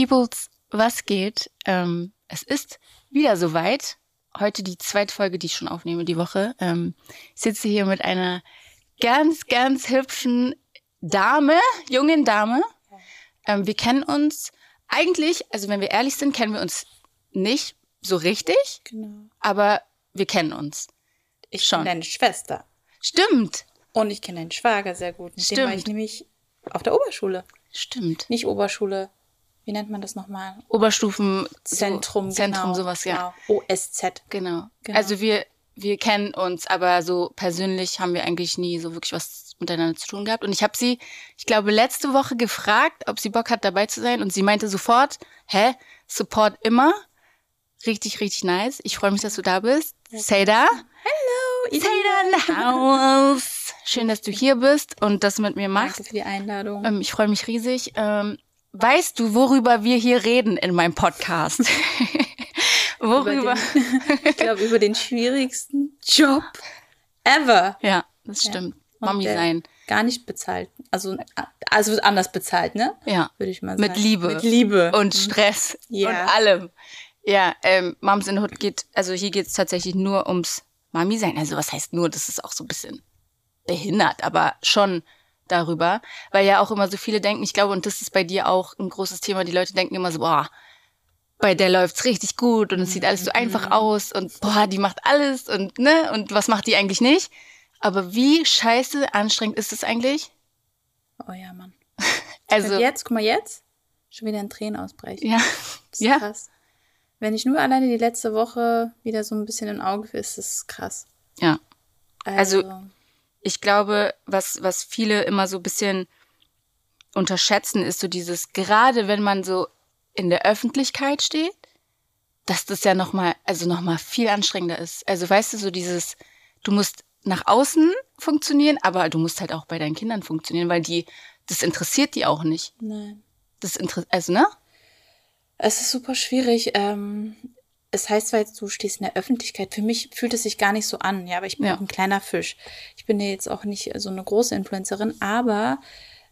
Peoples, was geht? Ähm, es ist wieder soweit. Heute die zweite Folge, die ich schon aufnehme die Woche. Ähm, ich sitze hier mit einer ganz, ganz hübschen Dame, jungen Dame. Ähm, wir kennen uns eigentlich, also wenn wir ehrlich sind, kennen wir uns nicht so richtig, Genau. aber wir kennen uns. Ich Schon. kenne deine Schwester. Stimmt, Und ich kenne deinen Schwager sehr gut. Mit dem war ich Stimmt. nämlich auf der Oberschule. stimmt. Nicht Oberschule. Wie nennt man das nochmal? Oberstufen Zentrum. so, Zentrum, genau. sowas, ja. Genau. OSZ. Genau. Genau. Also wir, wir kennen uns, aber so persönlich haben wir eigentlich nie so wirklich was miteinander zu tun gehabt. Und ich habe sie, ich glaube, letzte Woche gefragt, ob sie Bock hat, dabei zu sein. Und sie meinte sofort, hä, Support immer. Richtig, richtig nice. Ich freue mich, dass du da bist. Seda. Hallo, Seda in the house. Schön, dass du hier bist und das mit mir Danke machst. für die Einladung. Ähm, ich freue mich riesig. Ähm, weißt du, worüber wir hier reden in meinem Podcast? worüber? Über den, ich glaube, über den schwierigsten Job ever. Ja, das Ja. stimmt. Und Mami sein. Gar nicht bezahlt. Also, also anders bezahlt, ne? Ja. Würde ich mal sagen. Mit Liebe. Mit Liebe. Und Stress. Ja. Und allem. Ja, ähm, Moms in Hood geht, also hier geht es tatsächlich nur ums Mami sein. Also was heißt nur, das ist auch so ein bisschen behindert, aber schon darüber. Weil ja auch immer so viele denken, ich glaube, und das ist bei dir auch ein großes Thema, die Leute denken immer so, boah, bei der läuft's richtig gut und es sieht alles so einfach aus und boah, die macht alles und ne, und was macht die eigentlich nicht? Aber wie scheiße anstrengend ist es eigentlich? Oh ja, Mann. Also, jetzt, guck mal jetzt, schon wieder in Tränen ausbrechen. ja, Das ist ja. krass. Wenn ich nur alleine die letzte Woche wieder so ein bisschen im Auge ist, ist es krass. ja. Also, ich glaube, was, was viele immer so ein bisschen unterschätzen, ist so dieses, gerade wenn man so in der Öffentlichkeit steht, dass das ja nochmal, also nochmal viel anstrengender ist. Also weißt du, so dieses, du musst nach außen funktionieren, aber du musst halt auch bei deinen Kindern funktionieren, weil die, das interessiert die auch nicht. nein. Das interessiert, also ne? Es ist super schwierig. Ähm, es heißt zwar jetzt, du stehst in der Öffentlichkeit. Für mich fühlt es sich gar nicht so an, ja, aber ich bin Ja. auch ein kleiner Fisch. Ich bin ja jetzt auch nicht so eine große Influencerin, aber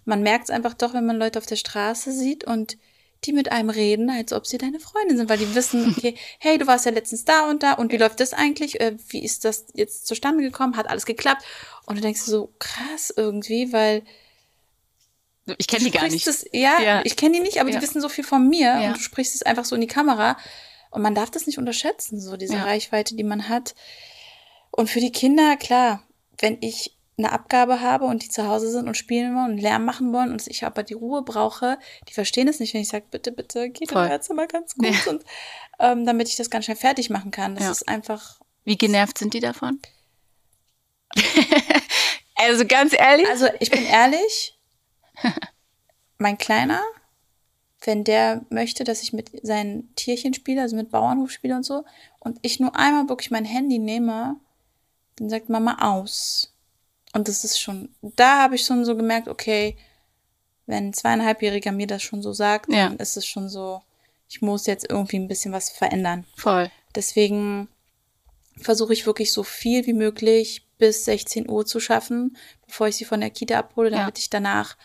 man merkt es einfach doch, wenn man Leute auf der Straße sieht und die mit einem reden, als ob sie deine Freundin sind, weil die wissen, okay, hey, du warst ja letztens da und da und wie läuft das eigentlich? Äh, wie ist das jetzt zustande gekommen? Hat alles geklappt? Und du denkst so, krass irgendwie, weil Ich kenne die gar nicht. sprichst Es, ja, Ja. ich kenne die nicht, aber Ja. die wissen so viel von mir Ja. und du sprichst es einfach so in die Kamera und man darf das nicht unterschätzen, so diese Ja. Reichweite, die man hat. Und für die Kinder, klar, wenn ich eine Abgabe habe und die zu Hause sind und spielen wollen und Lärm machen wollen und ich aber die Ruhe brauche, die verstehen es nicht, wenn ich sage, bitte, bitte, geht Voll. doch jetzt mal ganz gut und ähm, damit ich das ganz schnell fertig machen kann. Das Ja. ist einfach, Wie genervt sind die davon? also ganz ehrlich? also ich bin ehrlich, mein Kleiner, wenn der möchte, dass ich mit seinen Tierchen spiele, also mit Bauernhof spiele und so, und ich nur einmal wirklich mein Handy nehme, dann sagt Mama aus. Und das ist schon, da habe ich schon so gemerkt, okay, wenn ein zweieinhalbjähriger mir das schon so sagt, Ja. dann ist es schon so, ich muss jetzt irgendwie ein bisschen was verändern. Voll. Deswegen versuche ich wirklich so viel wie möglich bis 16 Uhr zu schaffen, bevor ich sie von der Kita abhole, damit ich danach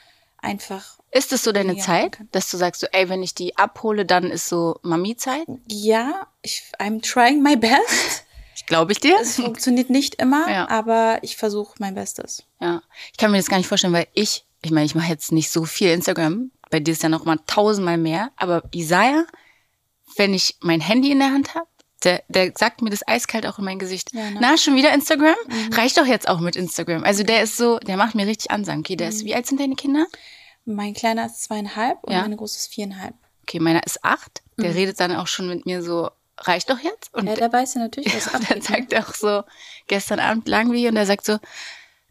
einfach, Ist es so deine Zeit, kann- dass du sagst, so, ey, wenn ich die abhole, dann ist so Mami-Zeit? ja, ich, I'm trying my best. Ich glaube ich dir. Es funktioniert nicht immer, Ja. aber ich versuche mein Bestes. Ja. Ich kann mir das gar nicht vorstellen, weil ich, ich meine, ich mache jetzt nicht so viel Instagram. Bei dir ist ja noch mal tausendmal mehr. Aber Isaiah, wenn ich mein Handy in der Hand habe, der, der sagt mir das eiskalt auch in mein Gesicht. Ja, ne? Na, schon wieder Instagram? Reicht doch jetzt auch mit Instagram. Also der ist so, der macht mir richtig Ansang. Okay, der ist, wie alt sind deine Kinder? Mein Kleiner ist zweieinhalb und Ja. meine Große ist viereinhalb. Okay, meiner ist acht. Der redet dann auch schon mit mir so, reicht doch jetzt? Und Ja, der weiß ja natürlich, was Und dann ne? sagt er auch so, gestern Abend wir hier und er sagt so,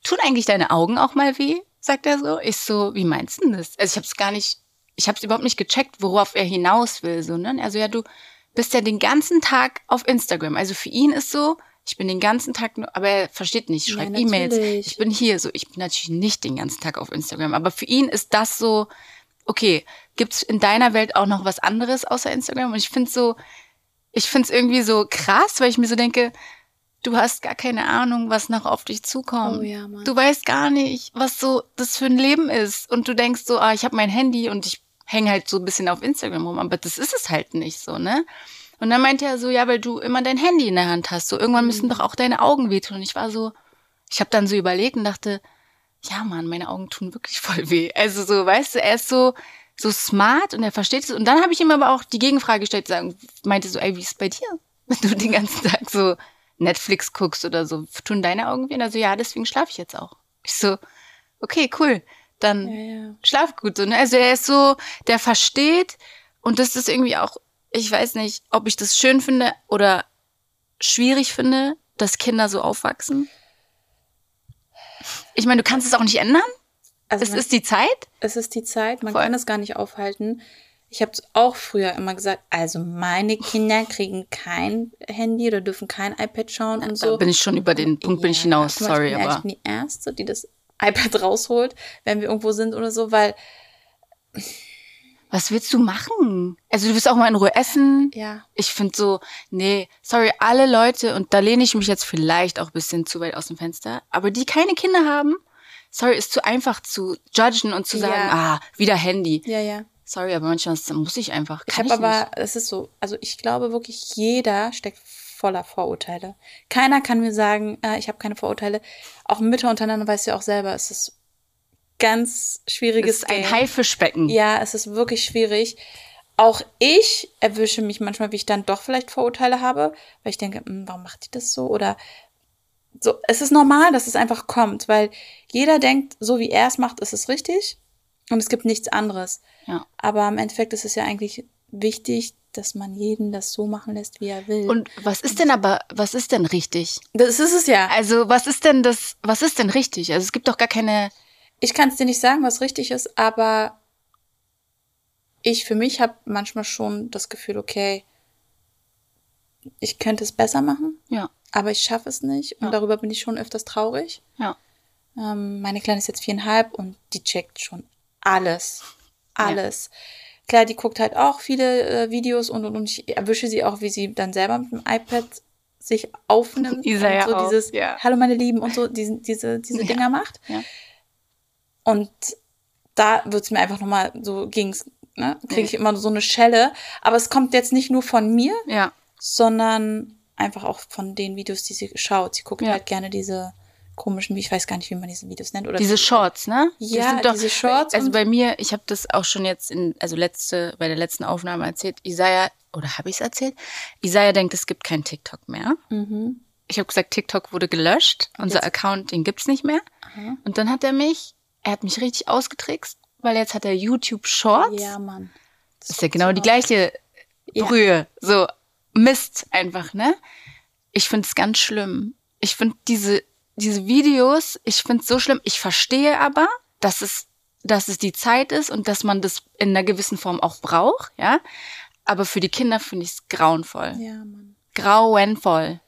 tun eigentlich deine Augen auch mal weh? Sagt er so. Ich so, wie meinst du denn das? Also ich habe es gar nicht, ich habe es überhaupt nicht gecheckt, worauf er hinaus will. So, ne? Also ja, du bist ja den ganzen Tag auf Instagram. Also für ihn ist so, ich bin den ganzen Tag nur, aber er versteht nicht, ich Ja, E-Mails. Ich bin hier so, ich bin natürlich nicht den ganzen Tag auf Instagram. Aber für ihn ist das so, okay, gibt's in deiner Welt auch noch was anderes außer Instagram? Und ich finde so, ich finde es irgendwie so krass, weil ich mir so denke, du hast gar keine Ahnung, was noch auf dich zukommt. Oh ja, Mann. Du weißt gar nicht, was so das für ein Leben ist. Und du denkst so, ah, ich habe mein Handy und ich hänge halt so ein bisschen auf Instagram rum, aber das ist es halt nicht so, ne? Und dann meinte er so, ja, weil du immer dein Handy in der Hand hast, so irgendwann müssen doch auch deine Augen wehtun. Und ich war so, ich habe dann so überlegt und dachte, ja, Mann, meine Augen tun wirklich voll weh. Also so, weißt du, er ist so so smart und er versteht es. Und dann habe ich ihm aber auch die Gegenfrage gestellt, sagen, meinte so, ey, wie ist es bei dir? Wenn du den ganzen Tag so Netflix guckst oder so, tun deine Augen weh? Also ja, deswegen schlafe ich jetzt auch. Ich so, okay, cool. Dann Ja, ja. schlaf gut. So, ne? Also er ist so, der versteht und das ist irgendwie auch, ich weiß nicht, ob ich das schön finde oder schwierig finde, dass Kinder so aufwachsen. Ich meine, du kannst es auch nicht ändern. Also Es man- ist die Zeit. es ist die Zeit, man Voll. kann es gar nicht aufhalten. Ich habe auch früher immer gesagt, also meine Kinder kriegen kein Handy oder dürfen kein iPad schauen und Da so. bin ich schon über den Punkt bin ich Ja, hinaus. Sorry, ich bin, aber. Ich bin die Erste, die das iPad rausholt, wenn wir irgendwo sind oder so, weil, Was willst du machen? Also du willst auch mal in Ruhe essen. ja, Ich finde so, nee, sorry, alle Leute, und da lehne ich mich jetzt vielleicht auch ein bisschen zu weit aus dem Fenster, aber die keine Kinder haben, sorry, ist zu einfach zu judgen und zu sagen, Ja. ah, wieder Handy. ja, ja. Sorry, aber manchmal muss ich einfach. Ich Kann habe nicht. aber, es ist so, also ich glaube wirklich, jeder steckt voller Vorurteile. Keiner kann mir sagen, äh, ich habe keine Vorurteile. Auch Mütter untereinander weißt du ja auch selber, es ist ganz Es schwieriges ist ein Game. Haifischbecken. Ja, es ist wirklich schwierig. Auch ich erwische mich manchmal, wie ich dann doch vielleicht Vorurteile habe, weil ich denke, "Hm, warum macht die das so? Oder so. Es ist normal, dass es einfach kommt, weil jeder denkt, so wie er es macht, ist es richtig und es gibt nichts anderes. Ja. Aber im Endeffekt ist es ja eigentlich wichtig, dass man jeden das so machen lässt, wie er will. Und was ist denn aber, was ist denn richtig? das ist es ja. Also, was ist denn das, was ist denn richtig? Also, es gibt doch gar keine, Ich kann es dir nicht sagen, was richtig ist, aber ich für mich habe manchmal schon das Gefühl, okay, ich könnte es besser machen, ja, aber ich schaffe es nicht und Ja. darüber bin ich schon öfters traurig. ja. Ähm, meine Kleine ist jetzt viereinhalb und die checkt schon alles. Alles. Klar, die guckt halt auch viele äh, Videos und, und, und ich erwische sie auch, wie sie dann selber mit dem iPad sich aufnimmt Isa ja und so auch, dieses ja. Hallo meine Lieben und so diese, diese, diese Ja. Dinger macht. Ja. Und da wird's mir einfach nochmal so ging's, ne, kriege ich immer so eine Schelle. Aber es kommt jetzt nicht nur von mir, sondern einfach auch von den Videos, die sie schaut. Sie guckt Ja. halt gerne diese komischen, ich weiß gar nicht, wie man diese Videos nennt. Oder diese Shorts, ne? Ja, sind diese Shorts Also bei mir, ich habe das auch schon jetzt in, also letzte, bei der letzten Aufnahme erzählt. Isaiah, oder habe ich es erzählt? Isaiah denkt, es gibt kein TikTok mehr. Mhm. Ich habe gesagt, TikTok wurde gelöscht. Unser jetzt- Account, den gibt's nicht mehr. Aha. Und dann hat er mich, er hat mich richtig ausgetrickst, weil jetzt hat er YouTube Shorts. Ja, Mann. Das ist ja genau die gleiche Ja. Brühe. So Mist einfach, ne? Ich finde es ganz schlimm. Ich finde diese, diese Videos, ich finde es so schlimm. Ich verstehe aber, dass es, dass es die Zeit ist und dass man das in einer gewissen Form auch braucht, ja. Aber für die Kinder finde ich es grauenvoll. Ja, Mann. Grauenvoll.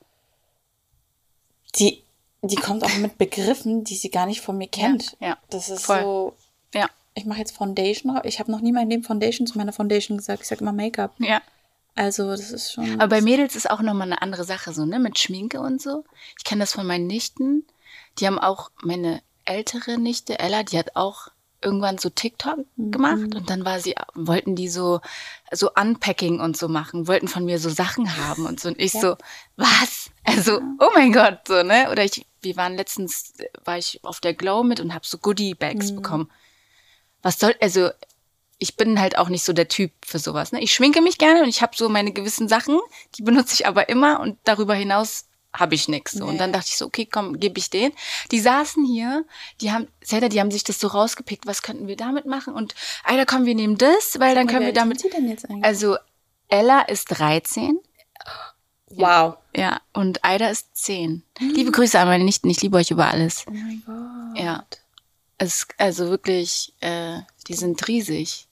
Die, die kommt auch mit Begriffen, die sie gar nicht von mir kennt. ja. Das ist Voll. so. Ja, Ich mache jetzt Foundation. Ich habe noch nie in meinem Leben Foundation zu meiner Foundation gesagt. Ich sage immer Make-up. ja. Also, das ist schon. Aber bei Mädels ist auch nochmal eine andere Sache, so, ne, mit Schminke und so. Ich kenne das von meinen Nichten. Die haben auch, meine ältere Nichte, Ella, die hat auch irgendwann so TikTok gemacht und dann war sie, wollten die so, so Unpacking und so machen, wollten von mir so Sachen haben und so. Und ich so, was? Also, oh mein Gott, so, ne? Oder ich, wir waren letztens, war ich auf der Glow mit und habe so Goodie-Bags bekommen. Was soll, also, ich bin halt auch nicht so der Typ für sowas. Ne? Ich schminke mich gerne und ich habe so meine gewissen Sachen, die benutze ich aber immer und darüber hinaus habe ich nichts. So. Und Nee. dann dachte ich so, okay, komm, gebe ich den. Die saßen hier, die haben, Zelda, die haben sich das so rausgepickt, was könnten wir damit machen? Und, Alter, komm, wir nehmen das, weil dann können wir damit. sind die denn jetzt eigentlich? Also, Ella ist 13, wow. ja, und Aida ist 10. Liebe Grüße an meine Nichten, ich liebe euch über alles. Oh mein Gott. Ja. Es, also wirklich, äh, die sind riesig.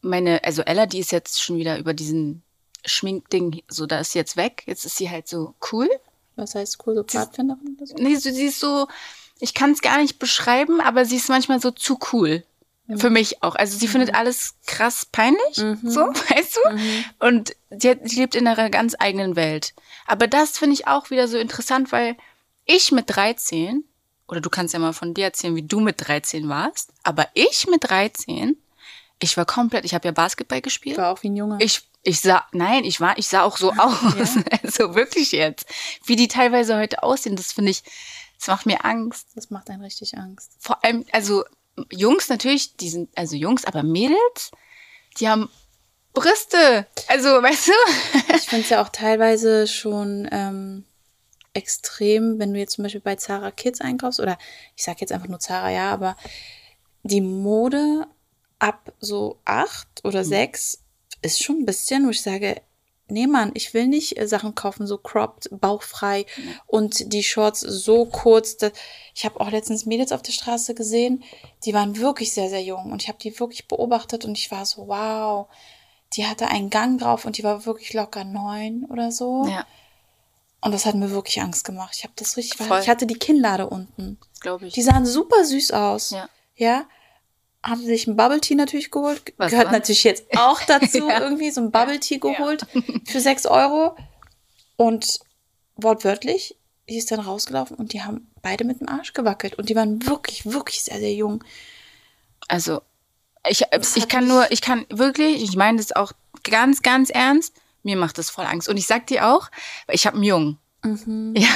Meine, also Ella, die ist jetzt schon wieder über diesen Schminkding, so da ist sie jetzt weg. Jetzt ist sie halt so cool. Was heißt cool, so Pfadfinderin oder so? Nee, so, sie ist so, ich kann es gar nicht beschreiben, aber sie ist manchmal so zu cool. Für mich auch. Also sie findet alles krass peinlich, so, weißt du? Und sie, sie lebt in einer ganz eigenen Welt. Aber das finde ich auch wieder so interessant, weil ich mit 13, oder du kannst ja mal von dir erzählen, wie du mit 13 warst, aber ich mit 13 ich war komplett, ich habe ja Basketball gespielt. War auch wie ein Junge. Ich, ich sah, nein, ich war, ich sah auch so aus. Also wirklich jetzt. Wie die teilweise heute aussehen, das finde ich, das macht mir Angst. das macht einen richtig Angst. Vor allem, also Jungs natürlich, die sind, also Jungs, aber Mädels, die haben Brüste. Also, weißt du? Ich finde es ja auch teilweise schon ähm, extrem, wenn du jetzt zum Beispiel bei Zara Kids einkaufst, oder ich sag jetzt einfach nur Zara, ja, aber die Mode ab so acht oder sechs ist schon ein bisschen, wo ich sage, nee Mann, ich will nicht äh, Sachen kaufen, so cropped, bauchfrei und die Shorts so kurz. Ich habe auch letztens Mädels auf der Straße gesehen, die waren wirklich sehr, sehr jung und ich habe die wirklich beobachtet und ich war so, wow, die hatte einen Gang drauf und die war wirklich locker neun oder so. Ja, Und das hat mir wirklich Angst gemacht. Ich habe das richtig, Voll. ich hatte die Kinnlade unten. glaube ich. Die sahen super süß aus. Ja. Ja. Haben sich ein Bubble Tea natürlich geholt. Was Gehört war? natürlich jetzt auch dazu, Ja. irgendwie so ein Bubble Tea geholt für sechs Euro. Und wortwörtlich, die ist dann rausgelaufen und die haben beide mit dem Arsch gewackelt. Und die waren wirklich, wirklich sehr, sehr jung. Also, ich, ich kann nur, ich kann wirklich, ich meine das auch ganz, ganz ernst, mir macht das voll Angst. Und ich sag dir auch, weil ich habe einen Jungen. Mhm. Ja.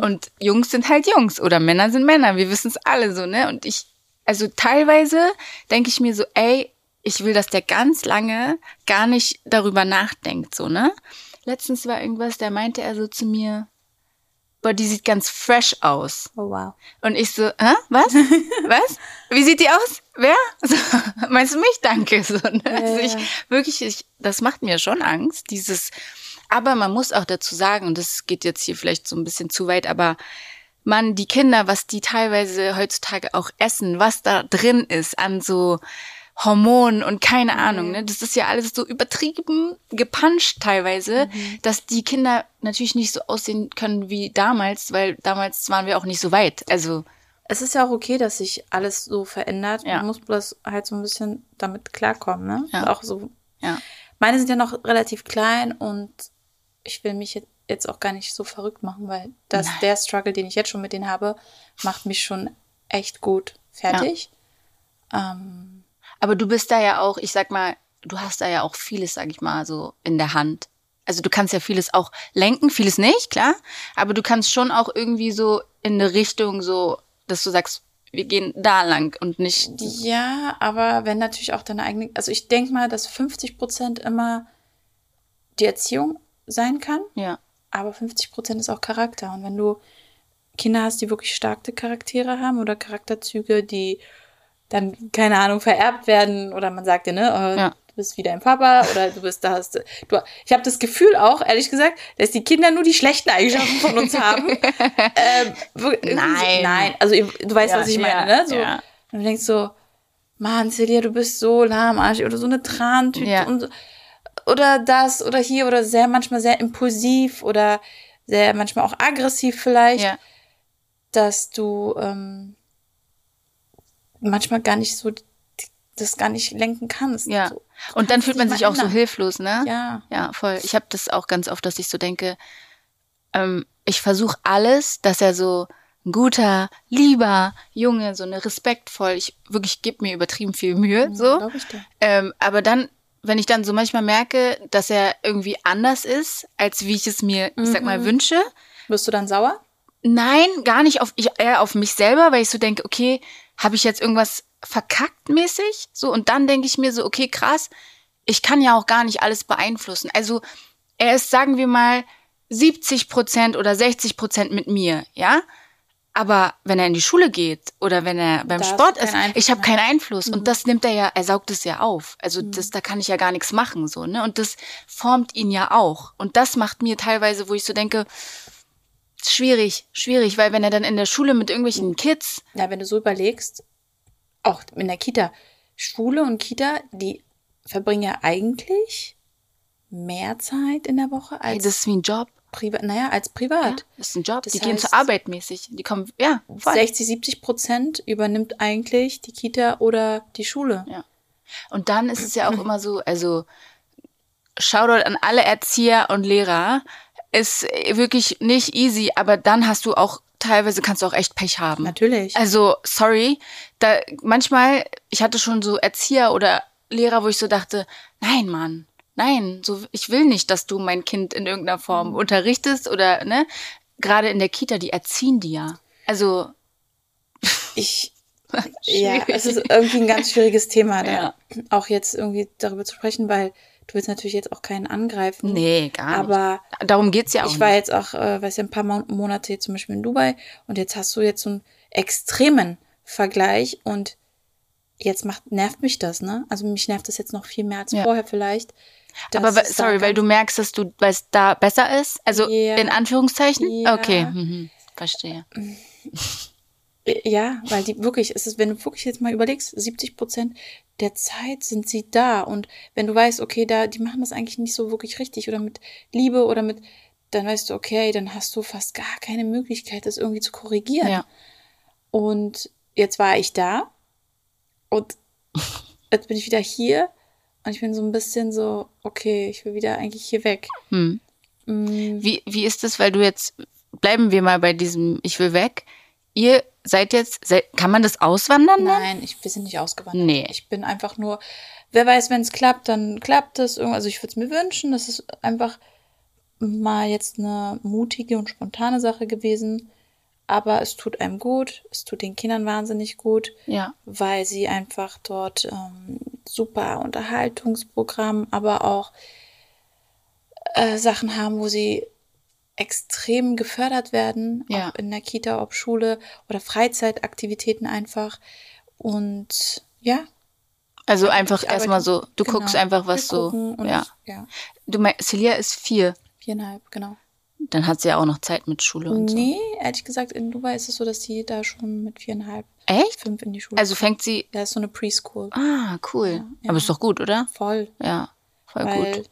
Und Jungs sind halt Jungs oder Männer sind Männer. Wir wissen es alle so, ne? Und ich, also teilweise denke ich mir so, ey, ich will, dass der ganz lange gar nicht darüber nachdenkt, so, ne? Letztens war irgendwas, da meinte er so zu mir, boah, die sieht ganz fresh aus. Oh, wow. Und ich so, hä? Was? Was? Wie sieht die aus? Wer? So, meinst du mich? Danke. So, ne? also ich, ja. wirklich, ich, das macht mir schon Angst, dieses, aber man muss auch dazu sagen, und das geht jetzt hier vielleicht so ein bisschen zu weit, aber man, die Kinder, was die teilweise heutzutage auch essen, was da drin ist an so Hormonen und keine Ahnung, ne? Das ist ja alles so übertrieben gepanscht teilweise, dass die Kinder natürlich nicht so aussehen können wie damals, weil damals waren wir auch nicht so weit. Also, Es ist ja auch okay, dass sich alles so verändert. Ja. Man muss bloß halt so ein bisschen damit klarkommen, ne? Ja. Auch so. ja. Meine sind ja noch relativ klein und ich will mich jetzt- auch gar nicht so verrückt machen, weil das, Nein. der Struggle, den ich jetzt schon mit denen habe, macht mich schon echt gut fertig. Ähm, Aber du bist da ja auch, ich sag mal, du hast da ja auch vieles, sag ich mal, so in der Hand. Also du kannst ja vieles auch lenken, vieles nicht, klar. Aber du kannst schon auch irgendwie so in eine Richtung so, dass du sagst, wir gehen da lang und nicht. ja, aber wenn natürlich auch deine eigene, also ich denke mal, dass 50 Prozent immer die Erziehung sein kann. Ja. Aber 50 Prozent ist auch Charakter. Und wenn du Kinder hast, die wirklich starke Charaktere haben oder Charakterzüge, die dann, keine Ahnung, vererbt werden oder man sagt dir, ne, oh, Ja. du bist wie dein Papa oder du bist das. Du, ich habe das Gefühl auch, ehrlich gesagt, dass die Kinder nur die schlechten Eigenschaften von uns haben. ähm, Nein. nein, also du weißt, Ja, was ich ja, meine, ne? So. Und du denkst so, Mann, Celia, du bist so lahmarschig oder so eine Trantüte und so oder das oder hier oder sehr manchmal sehr impulsiv oder sehr manchmal auch aggressiv vielleicht, dass du ähm, manchmal gar nicht so das gar nicht lenken kannst. Ja. So, Und dann fühlt man sich auch so ändern. hilflos, ne? Ja. Ja, voll. Ich habe das auch ganz oft, dass ich so denke, ähm, ich versuche alles, dass er so ein guter, lieber Junge, so eine respektvoll, ich wirklich gebe mir übertrieben viel Mühe, so. Glaube ich dir. Ähm, aber dann, wenn ich dann so manchmal merke, dass er irgendwie anders ist, als wie ich es mir, ich sag mal, wünsche, Wirst du dann sauer? Nein, gar nicht auf ich eher auf mich selber, weil ich so denke, okay, habe ich jetzt irgendwas verkackt mäßig? So und dann denke ich mir so, okay, krass, ich kann ja auch gar nicht alles beeinflussen. Also er ist, sagen wir mal, 70 Prozent oder 60 Prozent mit mir, ja. Aber wenn er in die Schule geht oder wenn er beim Da Sport ist, Einfluss ich habe keinen Einfluss und das nimmt er ja, er saugt es ja auf. Also Mhm. das, da kann ich ja gar nichts machen so, ne? Und das formt ihn ja auch. Und das macht mir teilweise, wo ich so denke, schwierig, schwierig, weil wenn er dann in der Schule mit irgendwelchen Kids, Ja, wenn du so überlegst, auch in der Kita, Schule und Kita, die verbringen ja eigentlich mehr Zeit in der Woche als das ist wie ein Job. privat, naja, als Ja, privat. das ist ein Job. Das die gehen zur heißt- Arbeit mäßig. Die kommen, ja, voll. 60, 70 Prozent übernimmt eigentlich die Kita oder die Schule. Ja. Und dann ist es ja auch immer so, also Shoutout an alle Erzieher und Lehrer, ist wirklich nicht easy, aber dann hast du auch, teilweise kannst du auch echt Pech haben. Natürlich. Also, sorry, da manchmal, ich hatte schon so Erzieher oder Lehrer, wo ich so dachte, nein, Mann, nein, so, ich will nicht, dass du mein Kind in irgendeiner Form Mhm. unterrichtest oder, ne? Gerade in der Kita, die erziehen die ja. Also, Ich, ja, es ist irgendwie ein ganz schwieriges Thema, da Ja. auch jetzt irgendwie darüber zu sprechen, weil du willst natürlich jetzt auch keinen angreifen. nee, gar nicht. Aber Darum geht's ja auch ich war nicht. jetzt auch, äh, weiß ja, ein paar Mon Monate jetzt zum Beispiel in Dubai und jetzt hast du jetzt so einen extremen Vergleich und jetzt macht, nervt mich das, ne? Also mich nervt das jetzt noch viel mehr als Ja. vorher vielleicht. Aber sorry, weil du merkst, dass du, weil es da besser ist? Also Ja. in Anführungszeichen? Ja. Okay, mhm. verstehe. Ja, weil die wirklich, es ist, wenn du wirklich jetzt mal überlegst, 70 Prozent der Zeit sind sie da. Und wenn du weißt, okay, da, die machen das eigentlich nicht so wirklich richtig oder mit Liebe oder mit, dann weißt du, okay, dann hast du fast gar keine Möglichkeit, das irgendwie zu korrigieren. Ja. Und jetzt war ich da und jetzt bin ich wieder hier und ich bin so ein bisschen so, okay, ich will wieder eigentlich hier weg. Hm. Mm, Wie, wie ist es, weil du jetzt, bleiben wir mal bei diesem Ich will weg. Ihr seid jetzt, seid, kann man das auswandern? dann? Nein, ich, wir sind nicht ausgewandert. Nee. Ich bin einfach nur, wer weiß, wenn es klappt, dann klappt es. Also ich würde es mir wünschen. Das ist einfach mal jetzt eine mutige und spontane Sache gewesen. Aber es tut einem gut. Es tut den Kindern wahnsinnig gut, Ja. weil sie einfach dort ähm, super Unterhaltungsprogramm, aber auch äh, Sachen haben, wo sie extrem gefördert werden, Ja. ob in der Kita, ob Schule oder Freizeitaktivitäten einfach. Und ja, Also einfach erstmal so, du genau. guckst einfach, was so. Ja. Ich, ja, Du meinst, Celia ist vier. viereinhalb, genau. Dann hat sie ja auch noch Zeit mit Schule und Nee, ehrlich gesagt, in Dubai ist es so, dass sie da schon mit viereinhalb, so. Echt? fünf in die Schule. Also fängt sie. da ist so eine Preschool. Ah, cool. ja. Aber ist doch gut, oder? Voll. Ja, voll weil gut.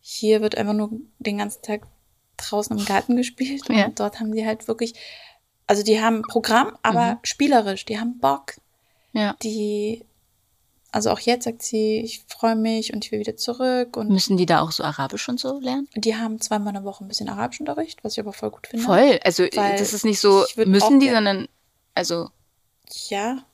hier wird einfach nur den ganzen Tag draußen im Garten gespielt. Ja. Und dort haben die halt wirklich, also die haben Programm, aber Mhm. spielerisch, die haben Bock. Ja. Die, also auch jetzt sagt sie, ich freue mich und ich will wieder zurück. Und Müssen die da auch so Arabisch und so lernen? die haben zweimal in der Woche ein bisschen Arabischunterricht, was ich aber voll gut finde. Voll. Also Weil das ist nicht so, ich müssen die, sondern also Ja,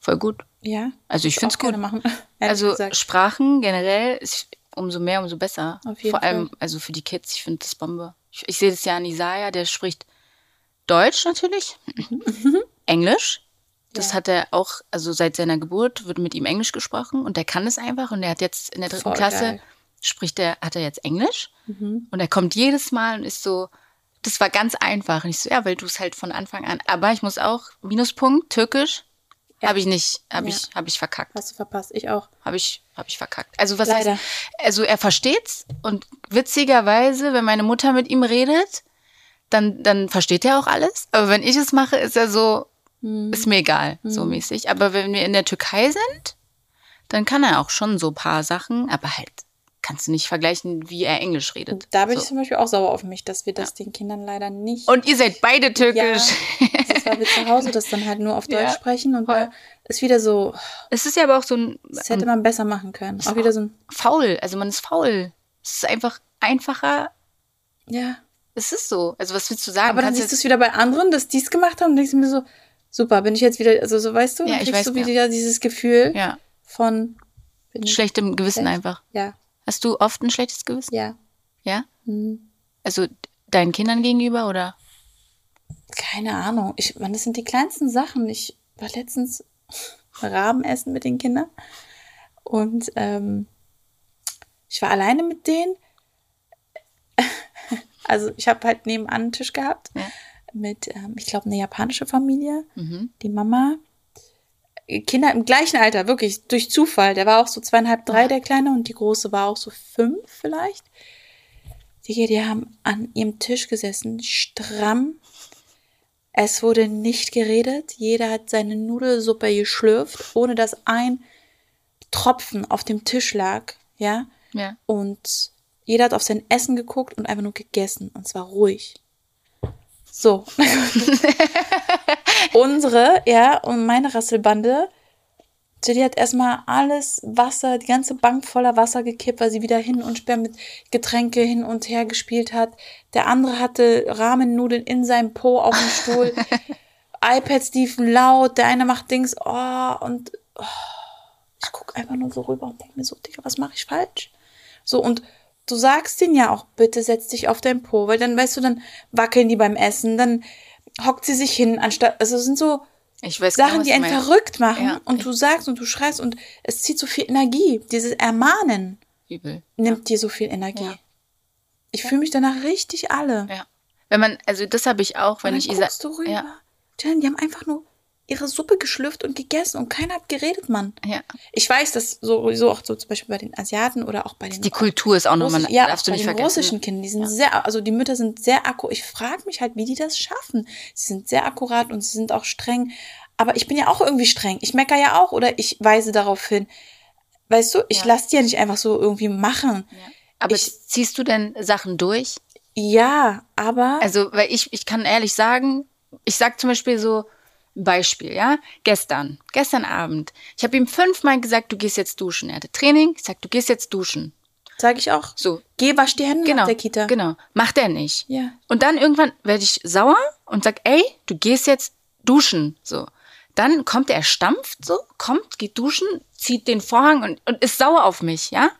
voll gut. ja. Also ich finde es gut. machen. Also. Sprachen generell ist umso mehr, umso besser. Auf jeden Vor allem, Fall. also für die Kids, ich finde das Bombe. Ich, ich sehe das ja an Isaiah, der spricht Deutsch natürlich, Englisch. Das Ja. hat er auch, also seit seiner Geburt wird mit ihm Englisch gesprochen und der kann es einfach und er hat jetzt in der dritten Voll Klasse geil. spricht er, hat er jetzt Englisch Mhm. und er kommt jedes Mal und ist so, das war ganz einfach. Und ich so, ja, weil du es halt von Anfang an. Aber ich muss auch, Minuspunkt, Türkisch, Ja. habe ich nicht, habe Ja. ich, habe ich verkackt. Hast du verpasst, ich auch. Habe ich, habe ich verkackt. Also was Leider. heißt, also er versteht's und witzigerweise, wenn meine Mutter mit ihm redet, dann, dann versteht er auch alles. Aber wenn ich es mache, ist er so, Mhm. ist mir egal, so mäßig. Aber wenn wir in der Türkei sind, dann kann er auch schon so paar Sachen, aber halt kannst du nicht vergleichen, wie er Englisch redet. Da bin so. ich zum Beispiel auch sauer auf mich, dass wir das den Kindern leider nicht. Und ihr seid beide ja, türkisch. das war wir zu Hause, das dann halt nur auf Deutsch Ja, sprechen und da ist wieder so, Es ist ja aber auch so ein das hätte man besser machen können. Auch wieder so ein, faul, also man ist faul. Es ist einfach einfacher. ja. Es ist so. Also was willst du sagen? Aber dann Kannst siehst du es wieder bei anderen, dass die es gemacht haben und denkst du mir so, super, bin ich jetzt wieder, also so weißt du, Ja, ich kriegst weiß, du ja. wieder dieses Gefühl ja, von schlechtem Gewissen Schlecht. einfach. Ja, Hast du oft ein schlechtes Gewissen? ja. Ja? Hm. Also deinen Kindern gegenüber oder? Keine Ahnung. Ich, man, das sind die kleinsten Sachen. Ich war letztens Raben essen mit den Kindern und ähm, ich war alleine mit denen. Also ich habe halt nebenan einen Tisch gehabt Ja. mit, ähm, ich glaube, eine japanische Familie, Mhm. die Mama. Kinder im gleichen Alter, wirklich durch Zufall. Der war auch so zweieinhalb, drei, der Kleine, und die Große war auch so fünf vielleicht. Die, die haben an ihrem Tisch gesessen, stramm. Es wurde nicht geredet. Jeder hat seine Nudelsuppe geschlürft, ohne dass ein Tropfen auf dem Tisch lag. Ja. Ja. Und jeder hat auf sein Essen geguckt und einfach nur gegessen. Und zwar ruhig. So. Unsere, ja, und meine Rasselbande, die hat erstmal alles Wasser, die ganze Bank voller Wasser gekippt, weil sie wieder hin und sperr mit Getränke hin und her gespielt hat. Der andere hatte Rahmennudeln in seinem Po auf dem Stuhl. iPads liefen laut, der eine macht Dings, oh, und oh, Ich gucke einfach nur so rüber und denke mir so, Digga, was mache ich falsch? So, und du sagst denen ja auch, bitte setz dich auf dein Po, weil dann, weißt du, dann wackeln die beim Essen, dann hockt sie sich hin, anstatt, also es sind so Ich weiß genau, Sachen, was die einen verrückt machen Ja, und du sagst und du schreist und es zieht so viel Energie. Dieses Ermahnen Übel. nimmt dir so viel Energie. Ja. Ich fühle mich danach richtig alle. Ja. Wenn man, also das habe ich auch, wenn ich Isa. Ja, die haben einfach nur ihre Suppe geschlürft und gegessen und keiner hat geredet, Mann. ja. Ich weiß, dass sowieso auch so zum Beispiel bei den Asiaten oder auch bei den Die Kultur ist auch nochmal, ja, darfst du bei nicht den vergessen. russischen Kindern, die sind sehr, also die Mütter sind sehr akkurat. Ich frage mich halt, wie die das schaffen. Sie sind sehr akkurat und sie sind auch streng. Aber ich bin ja auch irgendwie streng. Ich mecker ja auch oder ich weise darauf hin. Weißt du, ich Ja. lass die ja nicht einfach so irgendwie machen. Ja. Aber Ich- ziehst du denn Sachen durch? Ja, aber Also, weil ich, ich kann ehrlich sagen, ich sag zum Beispiel so, Beispiel, ja, gestern, gestern Abend, ich habe ihm fünfmal gesagt, du gehst jetzt duschen. Er hatte Training, ich sag, du gehst jetzt duschen. sage ich auch. So, Geh, wasch die Hände genau, nach der Kita. genau, macht er nicht. Ja. Und dann irgendwann werde ich sauer und sag, ey, du gehst jetzt duschen, so. Dann kommt er, stampft so, kommt, geht duschen, zieht den Vorhang und, und ist sauer auf mich, ja?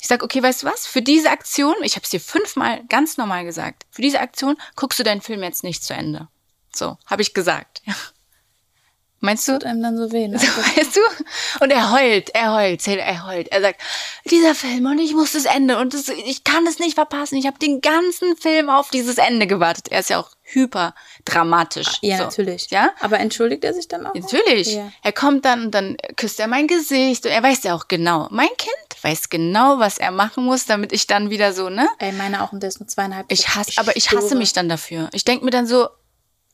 Ich sag, okay, weißt du was? Für diese Aktion, ich habe es dir fünfmal ganz normal gesagt, für diese Aktion guckst du deinen Film jetzt nicht zu Ende. So, habe ich gesagt. Ja. Meinst du? Tut einem dann so weh. Ne? So, weißt du? Und er heult, er heult, er heult. Er sagt, dieser Film und ich muss das Ende und das, ich kann das nicht verpassen. Ich habe den ganzen Film auf dieses Ende gewartet. Er ist ja auch hyper dramatisch. Ja, so. natürlich. Ja? Aber entschuldigt er sich dann auch? Natürlich. Ja. Er kommt dann und dann küsst er mein Gesicht und er weiß ja auch genau. Mein Kind weiß genau, was er machen muss, damit ich dann wieder so, ne? Ey, meine auch, und der ist nur zweieinhalb. Ich hasse, aber ich hasse mich dann dafür. Ich denke mir dann so,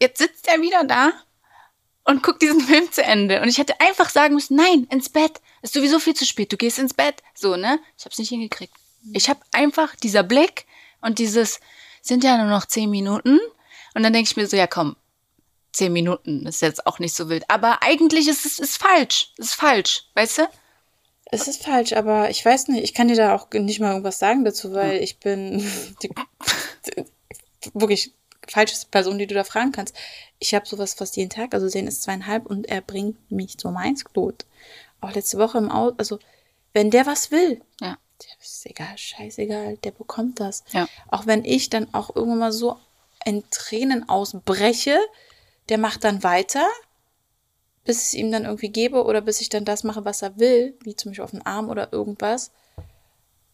jetzt sitzt er wieder da und guckt diesen Film zu Ende. Und ich hätte einfach sagen müssen, nein, ins Bett. Ist sowieso viel zu spät. Du gehst ins Bett. So, ne? Ich hab's nicht hingekriegt. Ich hab einfach dieser Blick und dieses, sind ja nur noch zehn Minuten. Und dann denke ich mir so, ja komm, zehn Minuten ist jetzt auch nicht so wild. Aber eigentlich ist es ist falsch. Ist falsch. Weißt du? Es ist falsch, aber ich weiß nicht, ich kann dir da auch nicht mal irgendwas sagen dazu, weil ich bin die, die, wirklich falscheste Person, die du da fragen kannst. Ich habe sowas fast jeden Tag, also Zane ist zweieinhalb und er bringt mich zum Einsglot. Auch letzte Woche im Auto, also wenn der was will, Ja. der ist egal, scheißegal, der bekommt das. Ja. Auch wenn ich dann auch irgendwann mal so in Tränen ausbreche, der macht dann weiter, bis ich es ihm dann irgendwie gebe oder bis ich dann das mache, was er will, wie zum Beispiel auf den Arm oder irgendwas.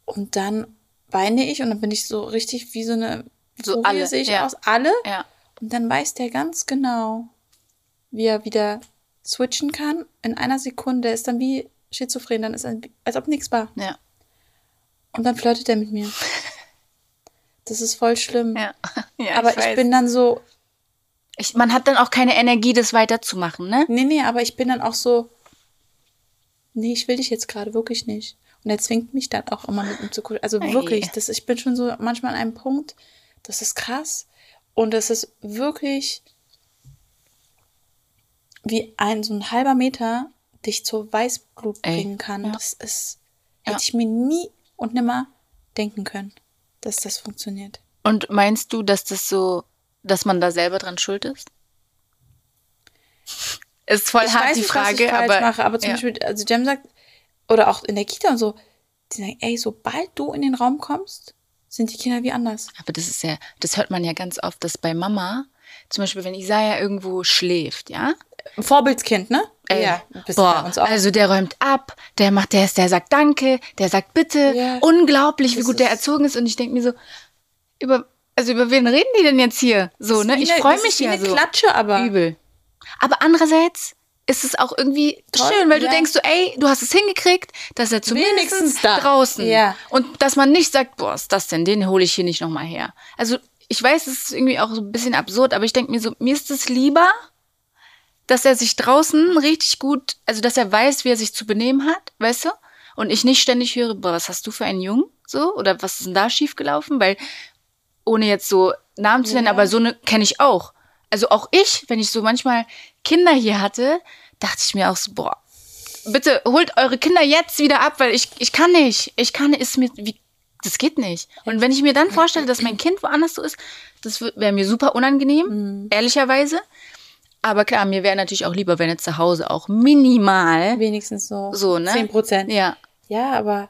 Und dann weine ich und dann bin ich so richtig wie so eine So Furie alle, sehe ich ja. aus, alle. Ja. Und dann weiß der ganz genau, wie er wieder switchen kann. In einer Sekunde ist dann wie schizophren, dann ist er, als ob nichts war. Ja. Und dann flirtet er mit mir. Das ist voll schlimm. Ja. ja aber ich, weiß. bin dann so, Ich, man hat dann auch keine Energie, das weiterzumachen, ne? nee, nee, aber ich bin dann auch so, nee, ich will dich jetzt gerade wirklich nicht. Und er zwingt mich dann auch immer mit ihm zu kuscheln. Also wirklich, das, ich bin schon so manchmal an einem Punkt, das ist krass. Und das ist wirklich wie ein so ein halber Meter dich zur Weißblut Ey, bringen kann. ja. Das ist, Ja. hätte ich mir nie und nimmer denken können, dass das funktioniert. Und meinst du, dass das so, dass man da selber dran schuld ist? Ist voll ich hart weiß die nicht, Frage, was ich aber mache, aber zum ja. Beispiel, also Jem sagt, oder auch in der Kita und so, die sagen, ey, sobald du in den Raum kommst, sind die Kinder wie anders. Aber das ist ja, das hört man ja ganz oft, dass bei Mama, zum Beispiel, wenn Isaiah irgendwo schläft, ja? Ein Vorbildskind, ne? Ey, ja, bist boah, also der räumt ab, der macht, der, der sagt Danke, der sagt Bitte, Ja. unglaublich, wie gut der erzogen ist. Und ich denke mir so, über, also über wen reden die denn jetzt hier? So, ne? Ich freue mich ja so. Klatsche, aber Übel. Aber andererseits ist es auch irgendwie Toll, schön, weil du ja. denkst so, ey, du hast es hingekriegt, dass er zumindest Wenigstens da. draußen. Ja. Und dass man nicht sagt, boah, was ist das denn? Den hole ich hier nicht nochmal her. Also ich weiß, es ist irgendwie auch so ein bisschen absurd, aber ich denke mir so, mir ist es lieber, dass er sich draußen richtig gut, also dass er weiß, wie er sich zu benehmen hat, weißt du? Und ich nicht ständig höre, boah, was hast du für einen Jungen? So? Oder was ist denn da schiefgelaufen? Weil, ohne jetzt so Namen zu nennen, Ja. aber so eine kenne ich auch. Also auch ich, wenn ich so manchmal Kinder hier hatte, dachte ich mir auch so, boah, bitte holt eure Kinder jetzt wieder ab, weil ich, ich kann nicht. Ich kann, ist mir, wie, das geht nicht. Und wenn ich mir dann vorstelle, dass mein Kind woanders so ist, das wäre mir super unangenehm, ehrlicherweise. Aber klar, mir wäre natürlich auch lieber, wenn er zu Hause auch minimal Wenigstens so, so, ne? 10 Prozent. Ja. Ja, aber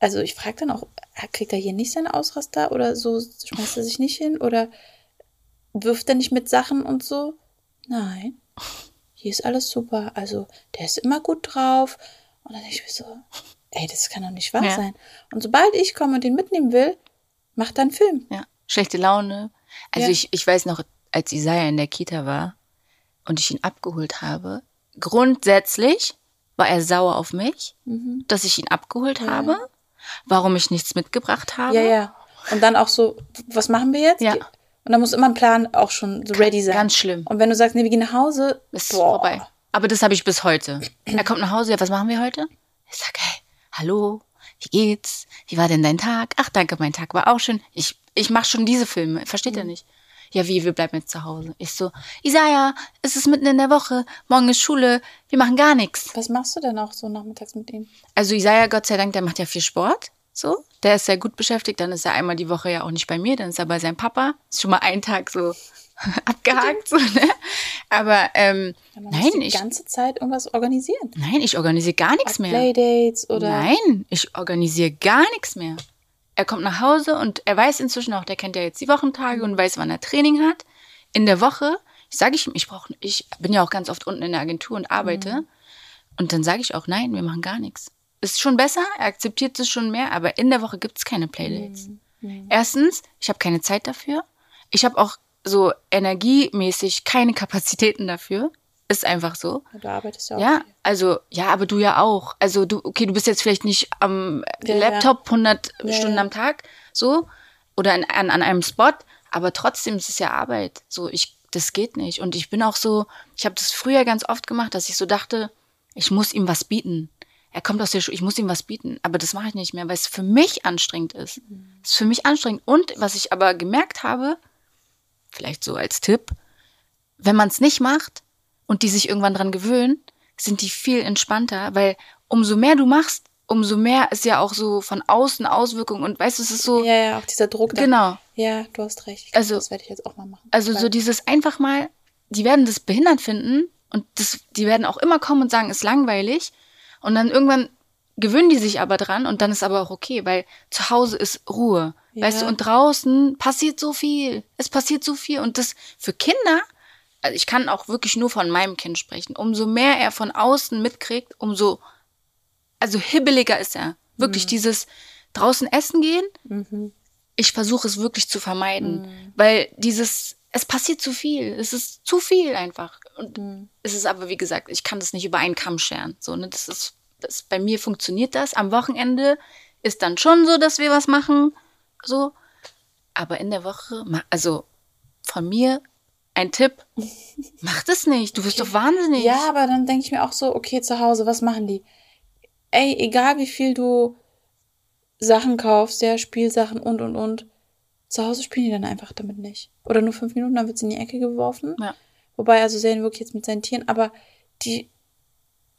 also ich frage dann auch, kriegt er hier nicht seinen Ausraster oder so schmeißt er sich nicht hin oder wirft er nicht mit Sachen und so? Nein. Hier ist alles super. Also der ist immer gut drauf. Und dann denke ich mir so, ey, das kann doch nicht wahr Ja. sein. Und sobald ich komme und den mitnehmen will, macht er einen Film. Ja, schlechte Laune. Also Ja. ich, ich weiß noch, als Isaiah in der Kita war und ich ihn abgeholt habe, grundsätzlich war er sauer auf mich, Mhm. dass ich ihn abgeholt habe, warum ich nichts mitgebracht habe. Ja, ja. Und dann auch so, was machen wir jetzt? Ja. Und dann muss immer ein Plan auch schon so ready sein. Ganz schlimm. Und wenn du sagst, nee, wir gehen nach Hause, Ist boah. vorbei. Aber das habe ich bis heute. Er kommt nach Hause, ja, was machen wir heute? Ich sage, hey, hallo, wie geht's? Wie war denn dein Tag? Ach, danke, mein Tag war auch schön. Ich, ich mache schon diese Filme, versteht Mhm. er nicht? Ja, wie, wir bleiben jetzt zu Hause. Ich so, Isaiah, es ist mitten in der Woche, morgen ist Schule, wir machen gar nichts. Was machst du denn auch so nachmittags mit ihm? Also Isaiah, Gott sei Dank, der macht ja viel Sport. So, der ist sehr gut beschäftigt. Dann ist er einmal die Woche ja auch nicht bei mir, dann ist er bei seinem Papa. Ist schon mal ein Tag so abgehakt, so, ne? Aber ähm, Ja, muss nein, die ich, ganze Zeit irgendwas organisieren. nein, ich organisiere gar nichts mehr. Playdates oder. Nein, ich organisiere gar nichts mehr. Er kommt nach Hause und er weiß inzwischen auch, der kennt ja jetzt die Wochentage und weiß, wann er Training hat. In der Woche, ich sage ich ihm, ich brauche, ich bin ja auch ganz oft unten in der Agentur und arbeite. Und dann sage ich auch, nein, wir machen gar nichts. Ist schon besser, er akzeptiert es schon mehr, aber in der Woche gibt es keine Playdates. Erstens, ich habe keine Zeit dafür. Ich habe auch so energiemäßig keine Kapazitäten dafür. Ist einfach so. Du arbeitest ja auch. Ja, viel. also, ja, aber du ja auch. Also du, okay, du bist jetzt vielleicht nicht am Ja, Laptop 100 Ja, Stunden am Tag, so, oder an, an, an einem Spot, aber trotzdem ist es ja Arbeit. So, ich, das geht nicht. Und ich bin auch so, ich habe das früher ganz oft gemacht, dass ich so dachte, ich muss ihm was bieten. Er kommt aus der Schule, ich muss ihm was bieten. Aber das mache ich nicht mehr, weil es für mich anstrengend ist. Es ist für mich anstrengend. Und was ich aber gemerkt habe, vielleicht so als Tipp, wenn man es nicht macht und die sich irgendwann dran gewöhnen, sind die viel entspannter, weil umso mehr du machst, umso mehr ist ja auch so von außen Auswirkungen und weißt du, es ist so, Ja, ja, auch dieser Druck. da. genau. Ja, du hast recht. Glaub, Also- das werde ich jetzt auch mal machen. Also so dieses einfach mal, die werden das behindert finden und das, die werden auch immer kommen und sagen, ist langweilig und dann irgendwann gewöhnen die sich aber dran und dann ist aber auch okay, weil zu Hause ist Ruhe, Ja. weißt du, und draußen passiert so viel, es passiert so viel. Und das für Kinder, also ich kann auch wirklich nur von meinem Kind sprechen, umso mehr er von außen mitkriegt, umso, also hibbeliger ist er. Wirklich dieses draußen essen gehen, ich versuche es wirklich zu vermeiden, weil dieses, es passiert zu viel, es ist zu viel einfach. Und es ist aber, wie gesagt, ich kann das nicht über einen Kamm scheren. So, ne? Das ist, das, bei mir funktioniert das. Am Wochenende ist dann schon so, dass wir was machen, so. Aber in der Woche, also von mir ein Tipp, mach das nicht, du wirst doch wahnsinnig. Ja, aber dann denke ich mir auch so, okay, zu Hause, was machen die? Ey, egal wie viel du Sachen kaufst, ja, Spielsachen und und und, zu Hause spielen die dann einfach damit nicht. Oder nur fünf Minuten, dann wird sie in die Ecke geworfen. Ja. Wobei, also sehen wirklich jetzt mit seinen Tieren, aber die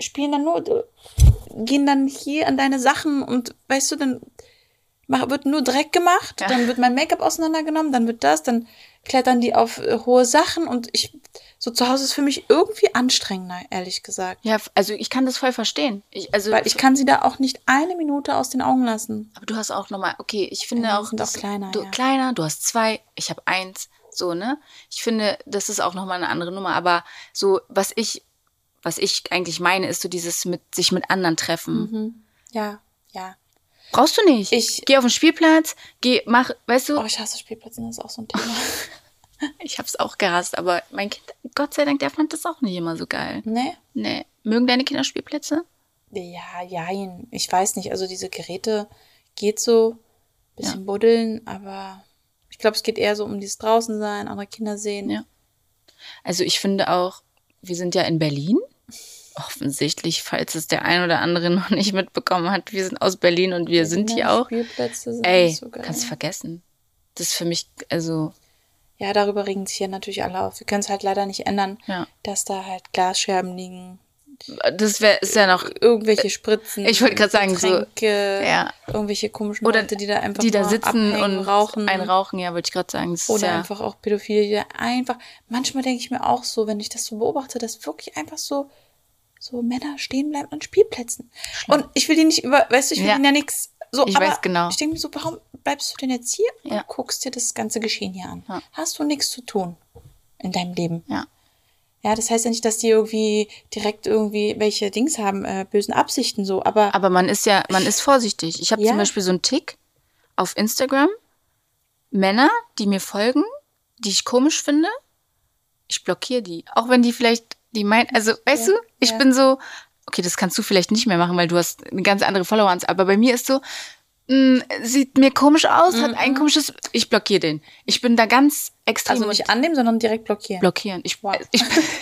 spielen dann nur, gehen dann hier an deine Sachen und weißt du, dann wird nur Dreck gemacht, Ja. dann wird mein Make-up auseinandergenommen, dann wird das, dann klettern die auf äh, hohe Sachen und ich, so zu Hause ist für mich irgendwie anstrengender, ehrlich gesagt. Ja, also ich kann das voll verstehen. Ich, also, Weil ich kann sie da auch nicht eine Minute aus den Augen lassen. Aber du hast auch nochmal, okay, ich finde Ja, auch, sind das- auch kleiner, du, ja. kleiner, du hast zwei, ich habe eins, so, ne? Ich finde, das ist auch nochmal eine andere Nummer. Aber so, was ich, was ich eigentlich meine, ist so dieses mit sich mit anderen treffen. Ja, ja. Brauchst du nicht. Ich- geh auf den Spielplatz, geh, mach, weißt du, Oh, ich hasse Spielplätze, das ist auch so ein Thema. ich hab's auch gehasst, aber mein Kind, Gott sei Dank, der fand das auch nicht immer so geil. ne? Nee. Mögen deine Kinder Spielplätze? Ja, jein. Ich weiß nicht, also diese Geräte geht so, bisschen buddeln, aber ich glaube, es geht eher so um dieses draußen sein, andere Kinder sehen. Ja. Also ich finde auch, wir sind ja in Berlin. Offensichtlich, falls es der ein oder andere noch nicht mitbekommen hat, wir sind aus Berlin und wir sind hier auch. Spielplätze sind Ey, so geil. kannst du vergessen. Das ist für mich, also, Ja, darüber regen sich hier natürlich alle auf. Wir können es halt leider nicht ändern, Ja. dass da halt Glasscherben liegen, das wäre ist ja noch irgendwelche Spritzen. Ich wollte gerade sagen, so- Getränke, ja. irgendwelche komischen Oder Leute, die da einfach die da sitzen und rauchen. ein Rauchen, ja, wollte ich gerade sagen. Das Oder ja, einfach auch Pädophile, die da einfach. Manchmal denke ich mir auch so, wenn ich das so beobachte, dass wirklich einfach so, so Männer stehen bleiben an Spielplätzen. Und ich will die nicht über, weißt du, ich will Ja. ihnen ja nichts. So, Ich aber weiß genau. Ich denke mir so, warum bleibst du denn jetzt hier Ja. und guckst dir das ganze Geschehen hier an? Ja. Hast du nichts zu tun in deinem Leben? ja. Ja, das heißt ja nicht, dass die irgendwie direkt irgendwie welche Dings haben, äh, bösen Absichten so, aber, Aber man ist ja, man ist vorsichtig. Ich habe Ja. zum Beispiel so einen Tick auf Instagram. Männer, die mir folgen, die ich komisch finde, ich blockiere die. Auch wenn die vielleicht, die meinen, also weißt Ja, du, ich ja. bin so, okay, das kannst du vielleicht nicht mehr machen, weil du hast eine ganz andere Follower, aber bei mir ist so, mh, sieht mir komisch aus, hat ein komisches, ich blockiere den. Ich bin da ganz extrem also nicht annehmen, sondern direkt blockieren. blockieren. Ich, Wow. ich,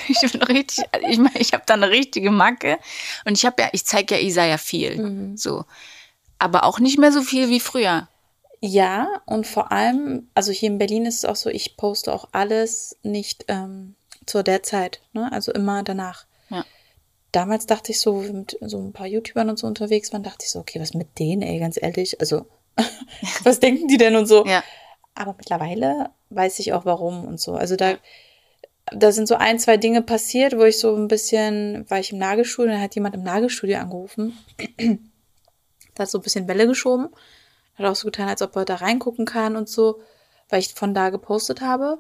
ich bin richtig, ich meine, ich habe da eine richtige Macke und ich habe ja, ich zeige ja Isa ja viel, Mhm. so, aber auch nicht mehr so viel wie früher. Ja, und vor allem, also hier in Berlin ist es auch so, ich poste auch alles nicht ähm, zu der Zeit, ne? Also immer danach. Ja. Damals dachte ich so, mit so ein paar YouTubern und so unterwegs waren, dachte ich so, okay, was mit denen, ey, ganz ehrlich, also was denken die denn und so. Ja, Aber mittlerweile weiß ich auch warum und so. Also da, da sind so ein, zwei Dinge passiert, wo ich so ein bisschen, war ich im Nagelstudio, dann hat jemand im Nagelstudio angerufen. da hat so ein bisschen Bälle geschoben. Hat auch so getan, als ob er da reingucken kann und so, weil ich von da gepostet habe.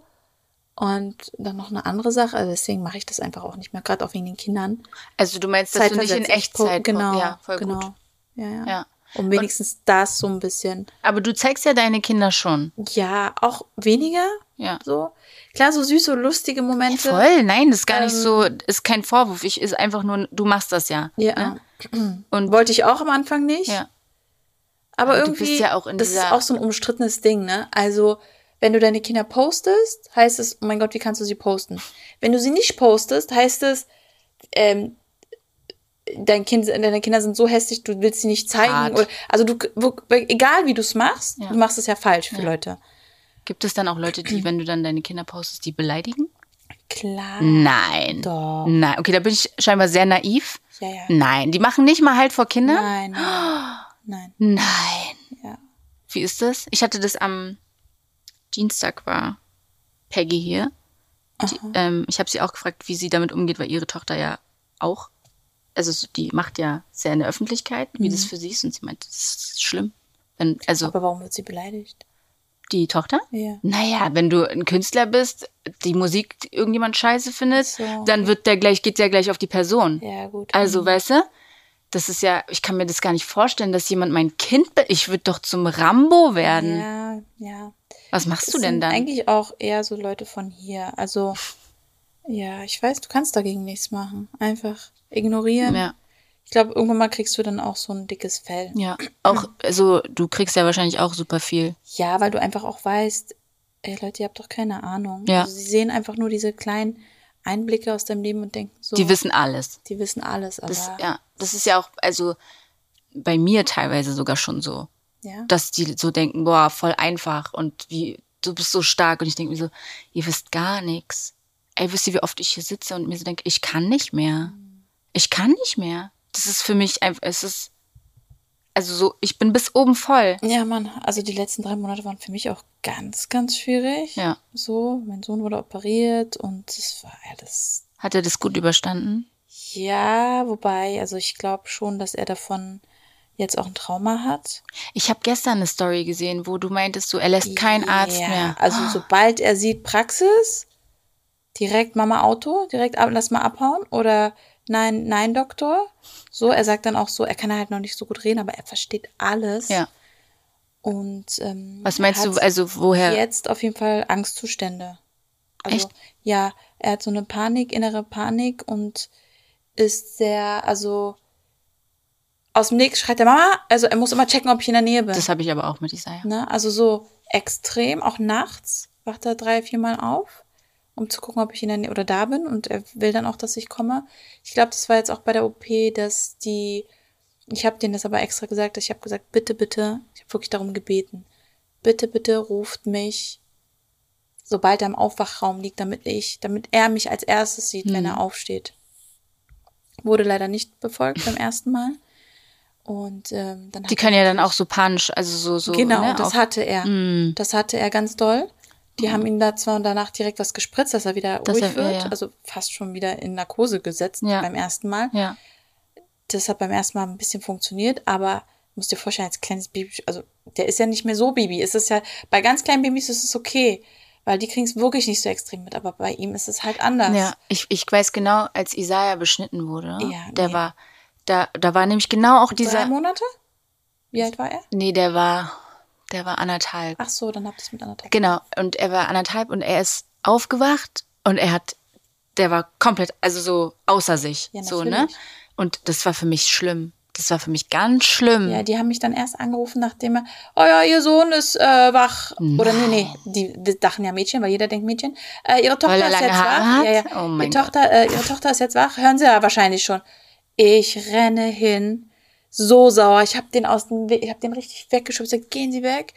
Und dann noch eine andere Sache, also deswegen mache ich das einfach auch nicht mehr, gerade auch wegen den Kindern. also du meinst, dass du nicht in Echtzeit, Genau, ja, voll genau. gut. Ja, ja. Ja. Um wenigstens das so ein bisschen. Aber du zeigst ja deine Kinder schon. Ja, auch weniger Ja. so. Klar, so süße, lustige Momente. Voll, nein, das ist gar nicht Ähm, so, ist kein Vorwurf. Ich ist einfach nur, du machst das ja. Ja. Ne? Und Wollte ich auch am Anfang nicht. ja, Aber, Aber du irgendwie, bist ja auch in das ist auch so ein umstrittenes Ding, ne? Also, wenn du deine Kinder postest, heißt es, oh mein Gott, wie kannst du sie posten? Wenn du sie nicht postest, heißt es, ähm, dein kind, deine Kinder sind so hässlich, du willst sie nicht zeigen. Oder, also du, egal wie du es machst, Ja. du machst es ja falsch für Leute. gibt es dann auch Leute, die, wenn du dann deine Kinder postest, die beleidigen? Klar. Nein. Doch. Nein, okay, da bin ich scheinbar sehr naiv. Ja, ja. Nein, die machen nicht mal halt vor Kindern? Nein, nein. Nein. Nein. Ja. Wie ist das? Ich hatte das am Dienstag war Peggy hier. Die, ähm, ich habe sie auch gefragt, wie sie damit umgeht, weil ihre Tochter ja auch, also so- die macht ja sehr in der Öffentlichkeit, wie das für sie ist. Und sie meint, das ist schlimm. Wenn, also Aber warum wird sie beleidigt? die Tochter? Ja. Naja, wenn du ein Künstler bist, die Musik irgendjemand scheiße findet, So. dann wird der gleich, geht der gleich auf die Person. Ja, gut. Also, weißt du, das ist ja, ich kann mir das gar nicht vorstellen, dass jemand mein Kind, ich würde doch zum Rambo werden. Ja, ja. Was machst Es du denn dann? Eigentlich auch eher so Leute von hier. Also, ja, ich weiß, du kannst dagegen nichts machen. Einfach ignorieren. Ja, Ich glaube, irgendwann mal kriegst du dann auch so ein dickes Fell. ja. Auch, also, du kriegst ja wahrscheinlich auch super viel. Ja, weil du einfach auch weißt, ey Leute, ihr habt doch keine Ahnung. Ja. Also, sie sehen einfach nur diese kleinen Einblicke aus deinem Leben und denken so, Die wissen alles. die wissen alles, aber Das, ja, das ist ja auch, also, bei mir teilweise sogar schon so. Ja. dass die so denken, boah, voll einfach und wie, du bist so stark. Und ich denke mir so, ihr wisst gar nichts. Ey, wisst ihr, wie oft ich hier sitze und mir so denke, ich kann nicht mehr. Ich kann nicht mehr. Das ist für mich einfach, es ist, also so, ich bin bis oben voll. Ja, Mann, also die letzten drei Monate waren für mich auch ganz, ganz schwierig. Ja. So, mein Sohn wurde operiert und es war alles Hat er das gut überstanden? Ja, wobei, also ich glaube schon, dass er davon jetzt auch ein Trauma hat. Ich habe gestern eine Story gesehen, wo du meintest, so, er lässt keinen Arzt Ja, mehr. Also sobald er sieht Praxis, direkt Mama Auto, direkt ab, lass mal abhauen oder nein, nein Doktor. So, er sagt dann auch so, er kann halt noch nicht so gut reden, aber er versteht alles. Ja. Und ähm, Was meinst du, also woher? Jetzt auf jeden Fall Angstzustände. Also Echt? ja, er hat so eine Panik, innere Panik und ist sehr, also aus dem Nix schreit der Mama, also er muss immer checken, ob ich in der Nähe bin. Das habe ich aber auch mit Isaiah. Ne? Also so extrem, auch nachts wacht er drei, viermal auf, um zu gucken, ob ich in der Nähe oder da bin. Und er will dann auch, dass ich komme. Ich glaube, das war jetzt auch bei der OP, dass die, ich habe denen das aber extra gesagt, dass ich habe gesagt, bitte, bitte, ich habe wirklich darum gebeten, bitte, bitte ruft mich, sobald er im Aufwachraum liegt, damit ich, damit er mich als erstes sieht, wenn er aufsteht. Wurde leider nicht befolgt beim ersten Mal. Und ähm, dann Die können ja dann auch so panisch, also so, so. Genau, ne, das auch, hatte er. Mm. Das hatte er ganz doll. Die haben ihm da zwar danach direkt was gespritzt, dass er wieder Dass ruhig wird, ja. also fast schon wieder in Narkose gesetzt Ja. beim ersten Mal. Ja. Das hat beim ersten Mal ein bisschen funktioniert, aber musst dir vorstellen, als kleines Baby, also der ist ja nicht mehr so Baby. Es ist ja, bei ganz kleinen Babys ist es okay, weil die kriegen es wirklich nicht so extrem mit, aber bei ihm ist es halt anders. Ja, ich, ich weiß genau, als Isaiah beschnitten wurde, Ja, der nee. war, da, da war nämlich genau auch Drei dieser. Monate? Wie alt war er? Nee, der war, der war anderthalb. Ach so, dann habt ihr es mit anderthalb. Genau. Und er war anderthalb und er ist aufgewacht und er hat, der war komplett, also so außer sich. Ja, so, ne? Und das war für mich schlimm. Das war für mich ganz schlimm. Ja, die haben mich dann erst angerufen, nachdem er, oh ja, ihr Sohn ist äh, wach. Oder nee, nee, die wir dachten ja Mädchen, weil jeder denkt Mädchen. Äh, ihre Tochter er ist jetzt Haare wach. hat? Ja, ja. Oh mein ihre, Tochter, äh, ihre Tochter ist jetzt wach. Hören Sie ja wahrscheinlich schon. Ich renne hin, so sauer. Ich habe den aus dem Weg, ich habe den richtig weggeschubst. Ich sag, gehen Sie weg.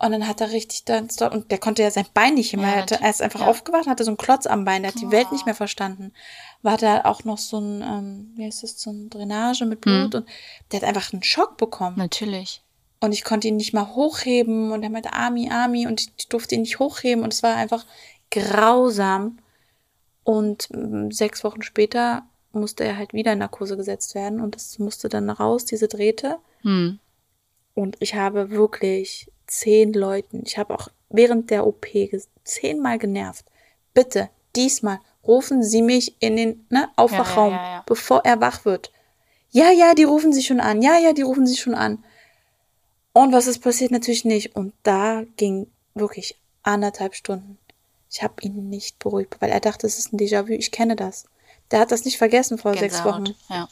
Und dann hat er richtig dann, und der konnte ja sein Bein nicht mehr. Ja, er, hatte, er ist einfach ja. aufgewacht, hatte so einen Klotz am Bein, der hat die Welt nicht mehr verstanden. War da auch noch so ein, ähm, wie heißt das, so ein Drainage mit Hm. Blut und der hat einfach einen Schock bekommen. Natürlich. Und ich konnte ihn nicht mal hochheben und er meinte Ami, Ami und ich durfte ihn nicht hochheben und es war einfach grausam. Und ähm, sechs Wochen später musste er halt wieder in Narkose gesetzt werden und das musste dann raus, diese Drähte. Hm. Und ich habe wirklich zehn Leuten, ich habe auch während der OP zehnmal genervt. Bitte, diesmal rufen Sie mich in den ne, Aufwachraum, ja, ja, ja. bevor er wach wird. Ja, ja, die rufen Sie schon an. Ja, ja, die rufen Sie schon an. Und was ist passiert? Natürlich nicht. Und da ging wirklich anderthalb Stunden. Ich habe ihn nicht beruhigt, weil er dachte, es ist ein Déjà-vu. Ich kenne das. Der hat das nicht vergessen vor sechs Gänsehaut. Wochen. Ja.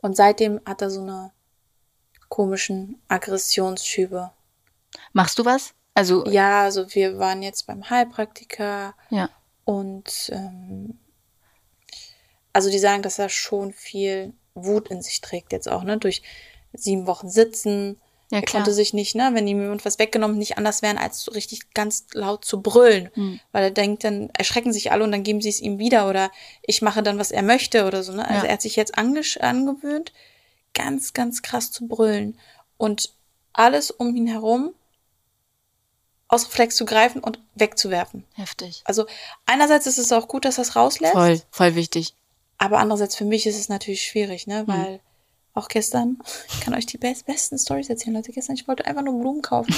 Und seitdem hat er so eine komischen Aggressionsschübe. Machst du was? Also, Ja, also wir waren jetzt beim Heilpraktiker ja. und ähm, also die sagen, dass er schon viel Wut in sich trägt jetzt auch, ne? Durch sieben Wochen sitzen. Ja, er konnte sich nicht, ne, wenn ihm jemand was weggenommen, nicht anders werden, als so richtig ganz laut zu brüllen. Hm. Weil er denkt, dann erschrecken sich alle und dann geben sie es ihm wieder oder ich mache dann, was er möchte oder so, ne? Also Ja. er hat sich jetzt angewöhnt, ganz, ganz krass zu brüllen. Und alles um ihn herum aus Reflex zu greifen und wegzuwerfen. Heftig. Also einerseits ist es auch gut, dass er es rauslässt, Voll, voll wichtig. aber andererseits für mich ist es natürlich schwierig, Hm. ne? Weil auch gestern, ich kann euch die best besten Stories erzählen, Leute. Gestern, ich wollte einfach nur Blumen kaufen.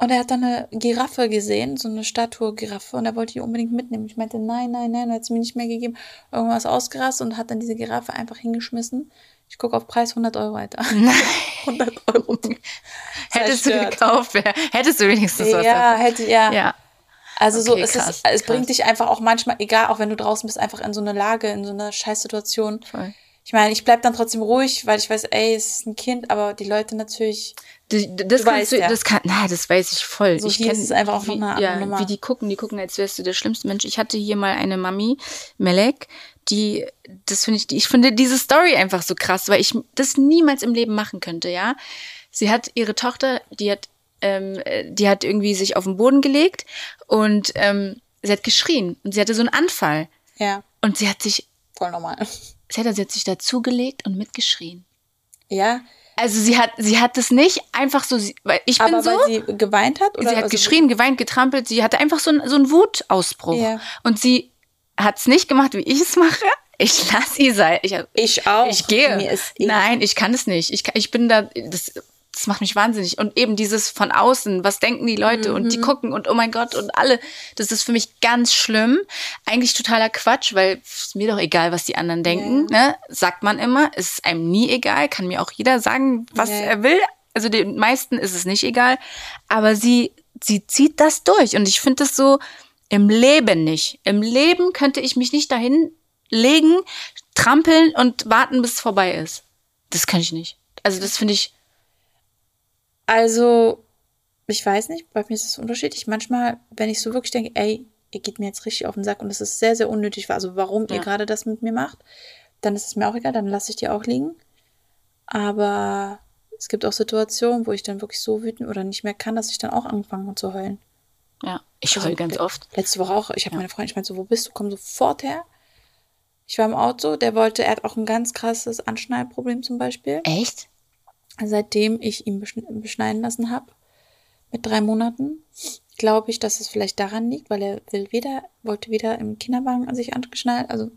Und er hat dann eine Giraffe gesehen, so eine Statue-Giraffe, und er wollte die unbedingt mitnehmen. Ich meinte, nein, nein, nein, er hat sie mir nicht mehr gegeben. Irgendwas ausgerastet und hat dann diese Giraffe einfach hingeschmissen. Ich gucke auf Preis 100 Euro, Alter. 100 Euro. Hättest du gekauft, wär, hättest du wenigstens was Ja, davon. hätte ja. Ja. Also so, Okay, es, krass, ist, es krass. bringt dich einfach auch manchmal, egal, auch wenn du draußen bist, einfach in so eine Lage, in so eine Scheißsituation. Voll. Ich meine, ich bleib dann trotzdem ruhig, weil ich weiß, ey, es ist ein Kind, aber die Leute natürlich, Das, das kannst du, ja. das kann, na, das weiß ich voll. So ich hier kenn, ist es einfach auch wie, noch eine ja, Nummer. Wie die gucken, die gucken, als wärst du der schlimmste Mensch. Ich hatte hier mal eine Mami, Melek, die, das finde ich, ich finde diese Story einfach so krass, weil ich das niemals im Leben machen könnte, ja. Sie hat ihre Tochter, die hat, ähm, äh, die hat irgendwie sich auf den Boden gelegt und ähm, sie hat geschrien und sie hatte so einen Anfall ja, und sie hat sich, voll normal. Sie hat, sie hat sich dazugelegt und mitgeschrien. Ja, Also sie hat, sie hat das nicht einfach so, sie- weil ich bin aber so. weil sie geweint hat? Oder sie hat geschrien, geweint, getrampelt. Sie hatte einfach so, einen- so einen Wutausbruch. Ja. Und sie hat es nicht gemacht, wie ich es mache. Ich lass ihr sein. Ich, Ich auch. ich gehe. Eh- Nein, ich kann es nicht. Ich, kann- ich bin da, das, das macht mich wahnsinnig. Und eben dieses von außen, was denken die Leute und Mhm. die gucken und oh mein Gott und alle, das ist für mich ganz schlimm. Eigentlich totaler Quatsch, weil es mir doch egal, was die anderen denken. Ne? Sagt man immer, ist einem nie egal, kann mir auch jeder sagen, was Ja, ja. er will. Also den meisten ist es nicht egal. Aber sie, sie zieht das durch. Und ich finde das so im Leben nicht. Im Leben könnte ich mich nicht dahin legen, trampeln und warten, bis es vorbei ist. Das kann ich nicht. Also das finde ich, Also, ich weiß nicht, bei mir ist es unterschiedlich. Manchmal, wenn ich so wirklich denke, ey, ihr geht mir jetzt richtig auf den Sack und es ist sehr, sehr unnötig, also warum ihr Ja. gerade das mit mir macht, dann ist es mir auch egal, dann lasse ich die auch liegen. Aber es gibt auch Situationen, wo ich dann wirklich so wütend oder nicht mehr kann, dass ich dann auch anfange zu heulen. ja, ich Also, heul ganz oft. Letzte Woche auch, ich habe meine Freundin, ich meinte so, wo bist du? Komm sofort her. Ich war im Auto, der wollte, er hat auch ein ganz krasses Anschnallproblem zum Beispiel. Echt? Seitdem ich ihn beschn- beschneiden lassen habe, mit drei Monaten, glaube ich, dass es vielleicht daran liegt, weil er will weder, wollte weder im Kinderwagen an sich angeschnallt, also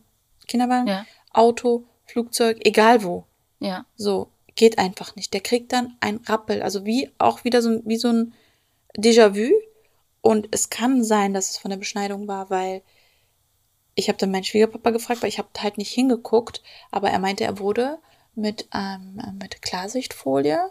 Kinderwagen, Ja. Auto, Flugzeug, egal wo. Ja. So, geht einfach nicht. Der kriegt dann ein Rappel, also wie auch wieder so, ein- wie so ein Déjà-vu. Und es kann sein, dass es von der Beschneidung war, weil ich habe dann meinen Schwiegerpapa gefragt, weil ich habe halt nicht hingeguckt, aber er meinte, er wurde mit, ähm, mit Klarsichtfolie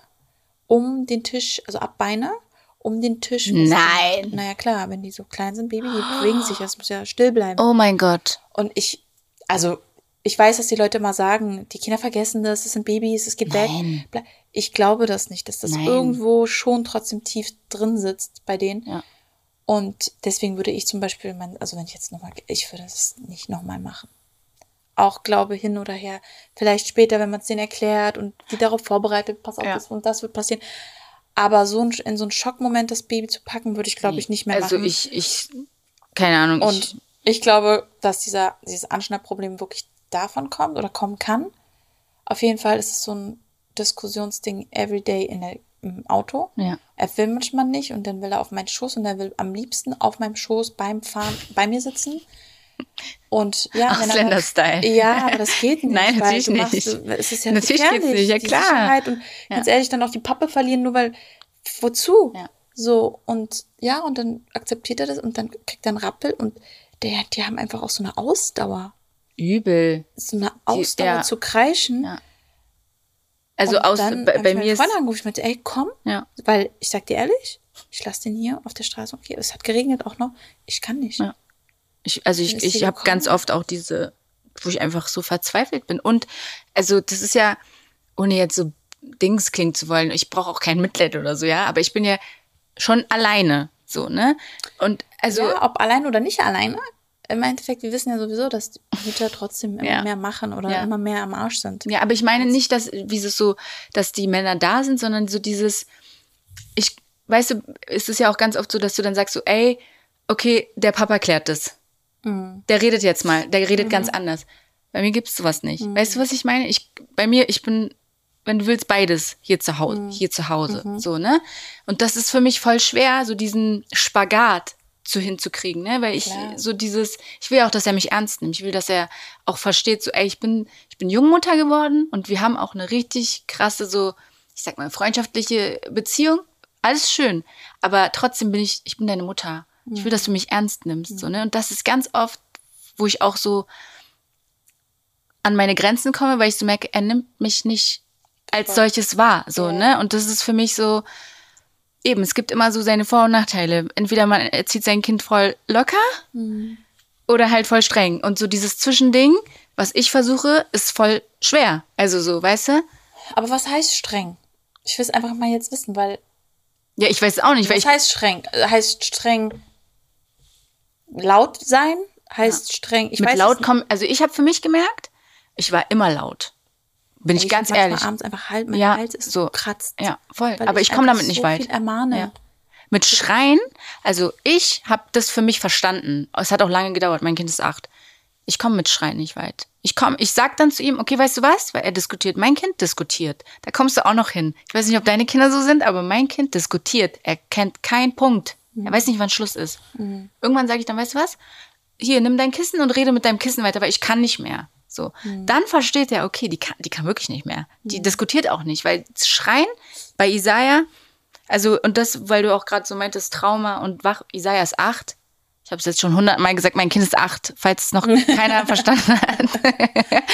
um den Tisch, also ab Beine, um den Tisch. Nein. Naja, klar, wenn die so klein sind, Baby, die bewegen sich, das muss ja still bleiben. Oh mein Gott. Und ich, also, ich weiß, dass die Leute immer sagen, die Kinder vergessen das, es sind Babys, es geht Nein. weg. Ich glaube das nicht, dass das Nein. irgendwo schon trotzdem tief drin sitzt bei denen. Ja. Und deswegen würde ich zum Beispiel, mein, also wenn ich jetzt nochmal, ich würde das nicht nochmal machen. Auch Glaube hin oder her. Vielleicht später, wenn man es denen erklärt und die darauf vorbereitet, pass auf, Ja. das und das wird passieren. Aber so ein, in so einen Schockmoment das Baby zu packen, würde ich, glaube ich, nicht mehr also machen. ich, ich, keine Ahnung. Und ich glaube, dass dieser, dieses Anschnallproblem wirklich davon kommt oder kommen kann. Auf jeden Fall ist es so ein Diskussionsding everyday in der, im Auto. ich, ja. Er will manchmal nicht und dann will er auf meinen Schoß und er will am liebsten auf meinem Schoß beim Fahren bei mir sitzen. Und ja, er- Ausländer-Style. Ja, aber das geht nicht. Nein, natürlich du machst, nicht. Du, es ist ja Natürlich geht's gefährlich, nicht, ja die klar. Sicherheit und ganz ehrlich dann auch die Pappe verlieren, nur weil wozu? Ja. So und ja und dann akzeptiert er das und dann kriegt er einen Rappel und der, die haben einfach auch so eine Ausdauer, Übel. so eine Ausdauer ja. zu kreischen. Ja. Also und aus, dann bei, bei mir ist, Freundin angerufen, ich meinte, ey, komm, ja. weil ich sag dir ehrlich, ich lasse den hier auf der Straße. Okay, es hat geregnet auch noch. Ich kann nicht. Ja. Ich, also ich, ich habe ganz oft auch diese, wo ich einfach so verzweifelt bin. Und also das ist ja, ohne jetzt so Dings klingen zu wollen, ich brauche auch kein Mitleid oder so, ja, aber ich bin ja schon alleine, so, ne? Und also, ja, ob allein oder nicht alleine. Im Endeffekt, wir wissen ja sowieso, dass die Mütter trotzdem immer Ja. mehr machen oder Ja. immer mehr am Arsch sind. ja, aber ich meine nicht, dass, wie es so, dass die Männer da sind, sondern so dieses, ich, weißt du, ist es ja auch ganz oft so, dass du dann sagst so, ey, okay, der Papa klärt das. Mhm. Der redet jetzt mal, der redet ganz anders. Bei mir gibt's sowas nicht. Weißt du, was ich meine? Ich, bei mir, ich bin, wenn du willst, beides hier zu Hause, hier zu Hause, so, ne? Und das ist für mich voll schwer, so diesen Spagat zu hinzukriegen, ne? Weil ich Klar. so dieses, ich will auch, dass er mich ernst nimmt. Ich will, dass er auch versteht, so, ey, ich bin, ich bin Jungmutter geworden und wir haben auch eine richtig krasse, so, ich sag mal, freundschaftliche Beziehung. Alles schön. Aber trotzdem bin ich, ich bin deine Mutter. Ich will, dass du mich ernst nimmst, so, ne? Und das ist ganz oft, wo ich auch so an meine Grenzen komme, weil ich so merke, er nimmt mich nicht als solches wahr, so, Ja. ne? Und das ist für mich so, eben, es gibt immer so seine Vor- und Nachteile. Entweder man erzieht sein Kind voll locker oder halt voll streng. Und so dieses Zwischending, was ich versuche, ist voll schwer. Also so, weißt du? Aber was heißt streng? Ich will es einfach mal jetzt wissen, weil Ja, ich weiß auch nicht, weil was ich, heißt streng? Äh, Heißt streng laut sein? Heißt streng, ich mit weiß laut kommen, also ich habe für mich gemerkt, ich war immer laut. Bin ich, Ich ganz ehrlich. abends einfach halt, mein Ja, Hals ist so. kratzt. Ja, voll. Aber ich komme einfach damit nicht so weit. Viel ermahne. Ja. Mit Schreien, also ich habe das für mich verstanden. Es hat auch lange gedauert, mein Kind ist acht. Ich komme mit Schreien nicht weit. Ich komme, ich sag dann zu ihm, okay, weißt du was? Weil er diskutiert. Mein Kind diskutiert. Da kommst du auch noch hin. Ich weiß nicht, ob deine Kinder so sind, aber mein Kind diskutiert. Er kennt keinen Punkt. Er weiß nicht, wann Schluss ist. Irgendwann sage ich dann, weißt du was? Hier, nimm dein Kissen und rede mit deinem Kissen weiter, weil ich kann nicht mehr. So. Dann versteht er, okay, die kann, die kann wirklich nicht mehr. Die diskutiert auch nicht, weil Schreien bei Isaiah, also, und das, weil du auch gerade so meintest, Trauma und wach, Isaiah ist acht. Ich habe es jetzt schon hundertmal gesagt, mein Kind ist acht, falls es noch keiner verstanden hat.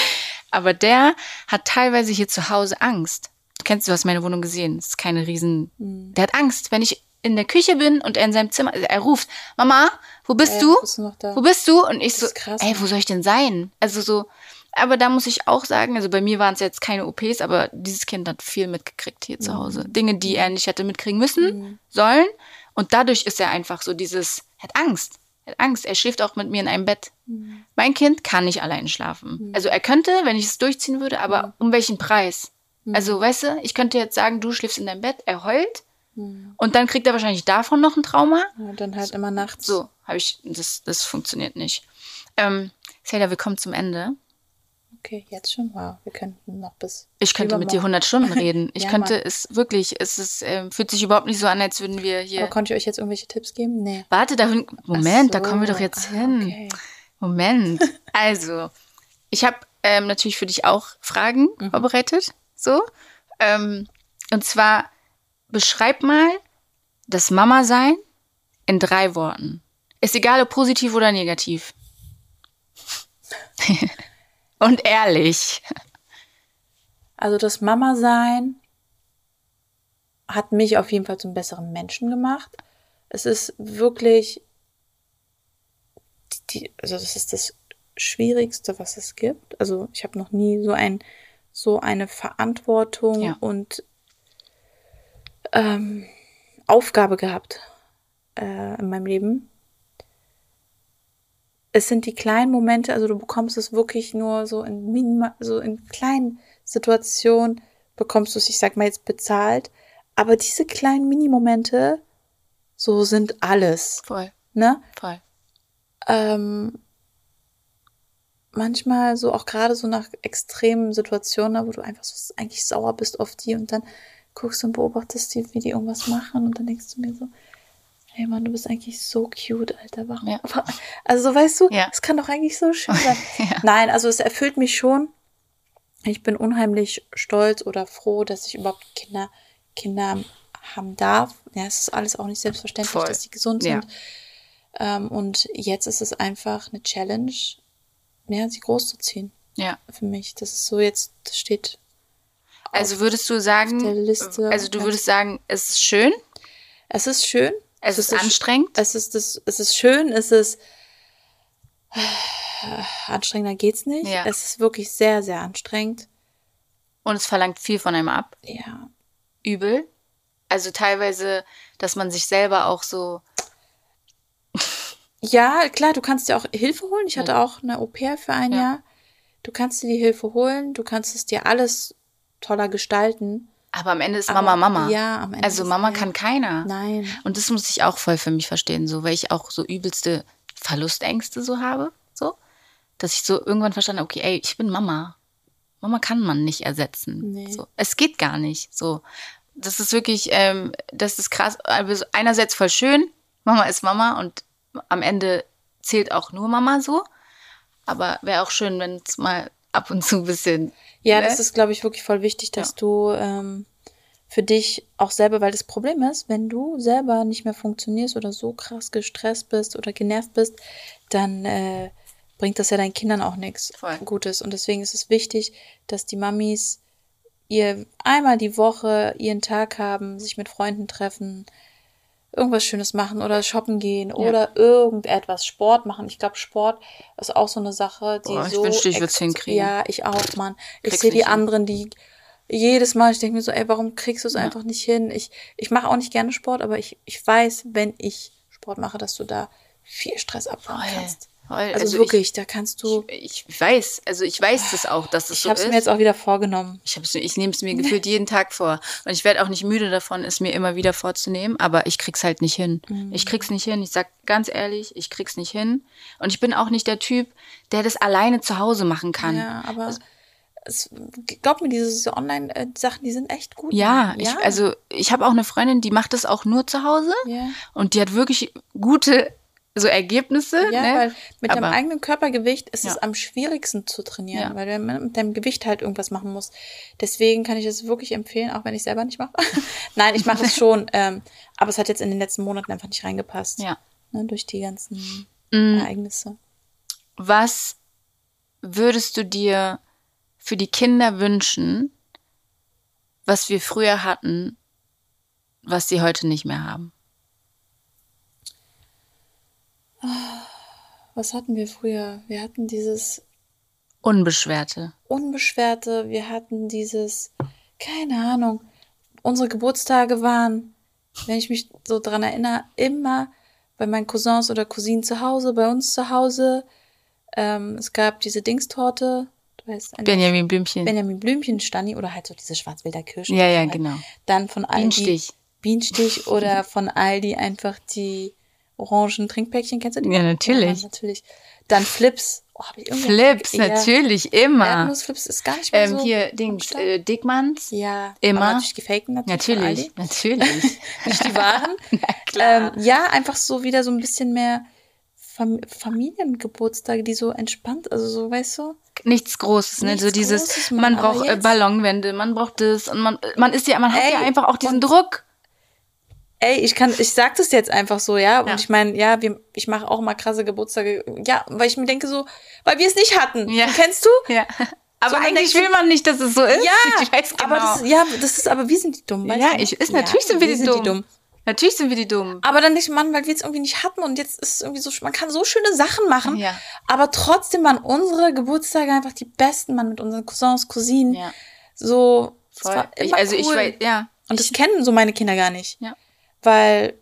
Aber der hat teilweise hier zu Hause Angst. Du kennst, du hast meine Wohnung gesehen. Das ist keine riesen. Der hat Angst, wenn ich in der Küche bin und er in seinem Zimmer, er ruft, Mama, wo bist Äh, du? bist du? Wo bist du? Und ich so, krass, ey, wo soll ich denn sein? Also so, aber da muss ich auch sagen, also bei mir waren es jetzt keine OPs, aber dieses Kind hat viel mitgekriegt hier zu Hause. Dinge, die er nicht hätte mitkriegen müssen, sollen. Und dadurch ist er einfach so dieses, er hat Angst. Er hat Angst. Er schläft auch mit mir in einem Bett. Mein Kind kann nicht allein schlafen. Also er könnte, wenn ich es durchziehen würde, aber um welchen Preis? Also, weißt du, ich könnte jetzt sagen, du schläfst in deinem Bett, er heult. Und dann kriegt er wahrscheinlich davon noch ein Trauma. Ja, dann halt immer nachts. So, habe ich, das, das funktioniert nicht. Ähm, Sailor, wir kommen zum Ende. Okay, jetzt schon. Wow, wir könnten noch bis. Ich könnte mit dir übermorgen. 100 Stunden reden. Ich Ja, könnte Mann. es wirklich, es ist, ähm, fühlt sich überhaupt nicht so an, als würden wir hier. Aber konnte ich euch jetzt irgendwelche Tipps geben? Nee. Warte, da, Moment, Ach da kommen wir so. doch jetzt Ah, hin. Okay. Moment. Also, ich habe ähm, natürlich für dich auch Fragen Mhm. vorbereitet. So. Ähm, und zwar, beschreib mal das Mama-Sein in drei Worten. Ist egal, ob positiv oder negativ. und ehrlich. Also das Mama-Sein hat mich auf jeden Fall zum besseren Menschen gemacht. Es ist wirklich, die, also das ist das Schwierigste, was es gibt. Also ich habe noch nie so ein so eine Verantwortung Ja. und ähm, Aufgabe gehabt äh, in meinem Leben. Es sind die kleinen Momente, also du bekommst es wirklich nur so in minima, so in kleinen Situationen bekommst du es, ich sag mal jetzt bezahlt, aber diese kleinen Minimomente, so sind alles, Voll, ne? voll. ähm, manchmal so auch gerade so nach extremen Situationen, wo du einfach so eigentlich sauer bist auf die und dann guckst und beobachtest die, wie die irgendwas machen und dann denkst du mir so, hey Mann, du bist eigentlich so cute, Alter. Warum? Ja. Also so weißt du, Ja. es kann doch eigentlich so schön sein. Ja. Nein, also es erfüllt mich schon. Ich bin unheimlich stolz oder froh, dass ich überhaupt Kinder, Kinder haben darf. Ja, es ist alles auch nicht selbstverständlich, Voll. dass sie gesund Ja. sind. Ähm, und jetzt ist es einfach eine Challenge, ja, sie großzuziehen Ja. für mich. Das ist so jetzt, das steht. Also würdest du sagen, Liste also du würdest sagen, es ist schön, Es ist schön. es ist das- anstrengend. Es ist das, es ist schön, es ist anstrengender geht's nicht. Ja. Es ist wirklich sehr, sehr anstrengend. Und es verlangt viel von einem ab. Ja. Übel. Also teilweise, dass man sich selber auch so. Ja, klar, du kannst dir auch Hilfe holen. Ich hatte auch eine Au pair für ein Ja. Jahr. Du kannst dir die Hilfe holen, du kannst es dir alles toller gestalten. Aber am Ende ist Aber- Mama Mama. ja, am Ende Also ist- Mama kann keiner. Nein. Und das muss ich auch voll für mich verstehen, so, weil ich auch so übelste Verlustängste so habe, so, dass ich so irgendwann verstanden habe, okay, ey, ich bin Mama. Mama kann man nicht ersetzen. Nee. So, es geht gar nicht. So, das ist wirklich, ähm, das ist krass. Also einerseits voll schön, Mama ist Mama und am Ende zählt auch nur Mama so. Aber wäre auch schön, wenn es mal ab und zu ein bisschen. Ja, ne? das ist, glaube ich, wirklich voll wichtig, dass Ja. du ähm, für dich auch selber, weil das Problem ist, wenn du selber nicht mehr funktionierst oder so krass gestresst bist oder genervt bist, dann äh, bringt das ja deinen Kindern auch nichts Voll. Gutes. Und deswegen ist es wichtig, dass die Mamis ihr einmal die Woche ihren Tag haben, sich mit Freunden treffen, irgendwas Schönes machen oder shoppen gehen oder irgendetwas, Sport machen. Ich glaube, Sport ist auch so eine Sache, die Boah, ich so. wünschte, ich würd's ex- hinkriegen. Ja, ich auch, Mann. Ich sehe die hin. anderen, die jedes Mal, ich denke mir so, ey, warum kriegst du es Ja. einfach nicht hin? Ich, ich mache auch nicht gerne Sport, aber ich, ich weiß, wenn ich Sport mache, dass du da viel Stress abbauen kannst. Also, Also wirklich, da kannst du. Ich, ich weiß, also ich weiß das auch, dass es Ich so habe es ist. mir jetzt auch wieder vorgenommen. Ich, hab's- ich nehme es mir gefühlt jeden Tag vor. Und ich werde auch nicht müde davon, es mir immer wieder vorzunehmen, aber ich krieg's halt nicht hin. Mhm. Ich krieg's nicht hin. Ich sag ganz ehrlich, ich krieg's nicht hin. Und ich bin auch nicht der Typ, der das alleine zu Hause machen kann. Ja, aber es, glaub mir, diese, Online-Sachen, die sind echt gut. Ja, Mann. ich, also ich habe auch eine Freundin, die macht das auch nur zu Hause Ja. und die hat wirklich gute so Ergebnisse. Ja, ne? weil mit Aber- deinem eigenen Körpergewicht ist es Ja. am schwierigsten zu trainieren, Ja. weil du mit deinem Gewicht halt irgendwas machen musst. Deswegen kann ich es wirklich empfehlen, auch wenn ich selber nicht mache. Nein, ich mache es schon, ähm, aber es hat jetzt in den letzten Monaten einfach nicht reingepasst. Ja. Ne, durch die ganzen Mm. Ereignisse. Was würdest du dir für die Kinder wünschen, was wir früher hatten, was sie heute nicht mehr haben? Was hatten wir früher? Wir hatten dieses Unbeschwerte. Unbeschwerte, wir hatten dieses, keine Ahnung, unsere Geburtstage waren, wenn ich mich so dran erinnere, immer bei meinen Cousins oder Cousinen zu Hause, bei uns zu Hause. Ähm, es gab diese Dingstorte, du weißt, Benjamin Blümchen. Benjamin Blümchen Stani oder halt so diese Schwarzwälder Kirsche. ja, ja, genau. Dann von Aldi. Bienenstich. Bienenstich oder von Aldi einfach die orangen Trinkpäckchen, kennst du die? Ja, natürlich. Ja, natürlich. Dann Flips Oh, hab ich irgendwie Flips, ja. natürlich, immer. Erdnussflips ist gar nicht mehr Ähm, so. hier, Dings, äh, Dickmanns. Ja, immer. Aber natürlich die Faken natürlich. Natürlich, natürlich. Nicht die wahren. Klar. ähm, ja, einfach so wieder so ein bisschen mehr Fam Familiengeburtstage, die so entspannt, also so, weißt du? Nichts Großes, ne? Nichts so dieses, Großes, man aber braucht äh, jetzt- Ballonwände, man braucht das und man, man ist ja, man hat Ey, ja einfach auch diesen Druck. Ey, ich kann, ich sag das jetzt einfach so, ja. Und Ja. ich meine, ja, wir, ich mache auch mal krasse Geburtstage. Ja, weil ich mir denke so, weil wir es nicht hatten. Ja. Kennst du? Ja. Aber So, eigentlich will man nicht, dass es so ist. Ja, ich weiß genau. aber das, ja, das ist, aber wir sind die dumm, ja, ich, ist, natürlich sind wir, die, dumm. dumm. Natürlich sind wir die dumm. Aber dann nicht, Mann, weil wir es irgendwie nicht hatten und jetzt ist es irgendwie so, man kann so schöne Sachen machen, Ja. aber trotzdem waren unsere Geburtstage einfach die besten, man mit unseren Cousins, Cousinen, Ja, so, voll. Ich, also ich cool. weiß, ja. und ich, das kennen so meine Kinder gar nicht. Ja. Weil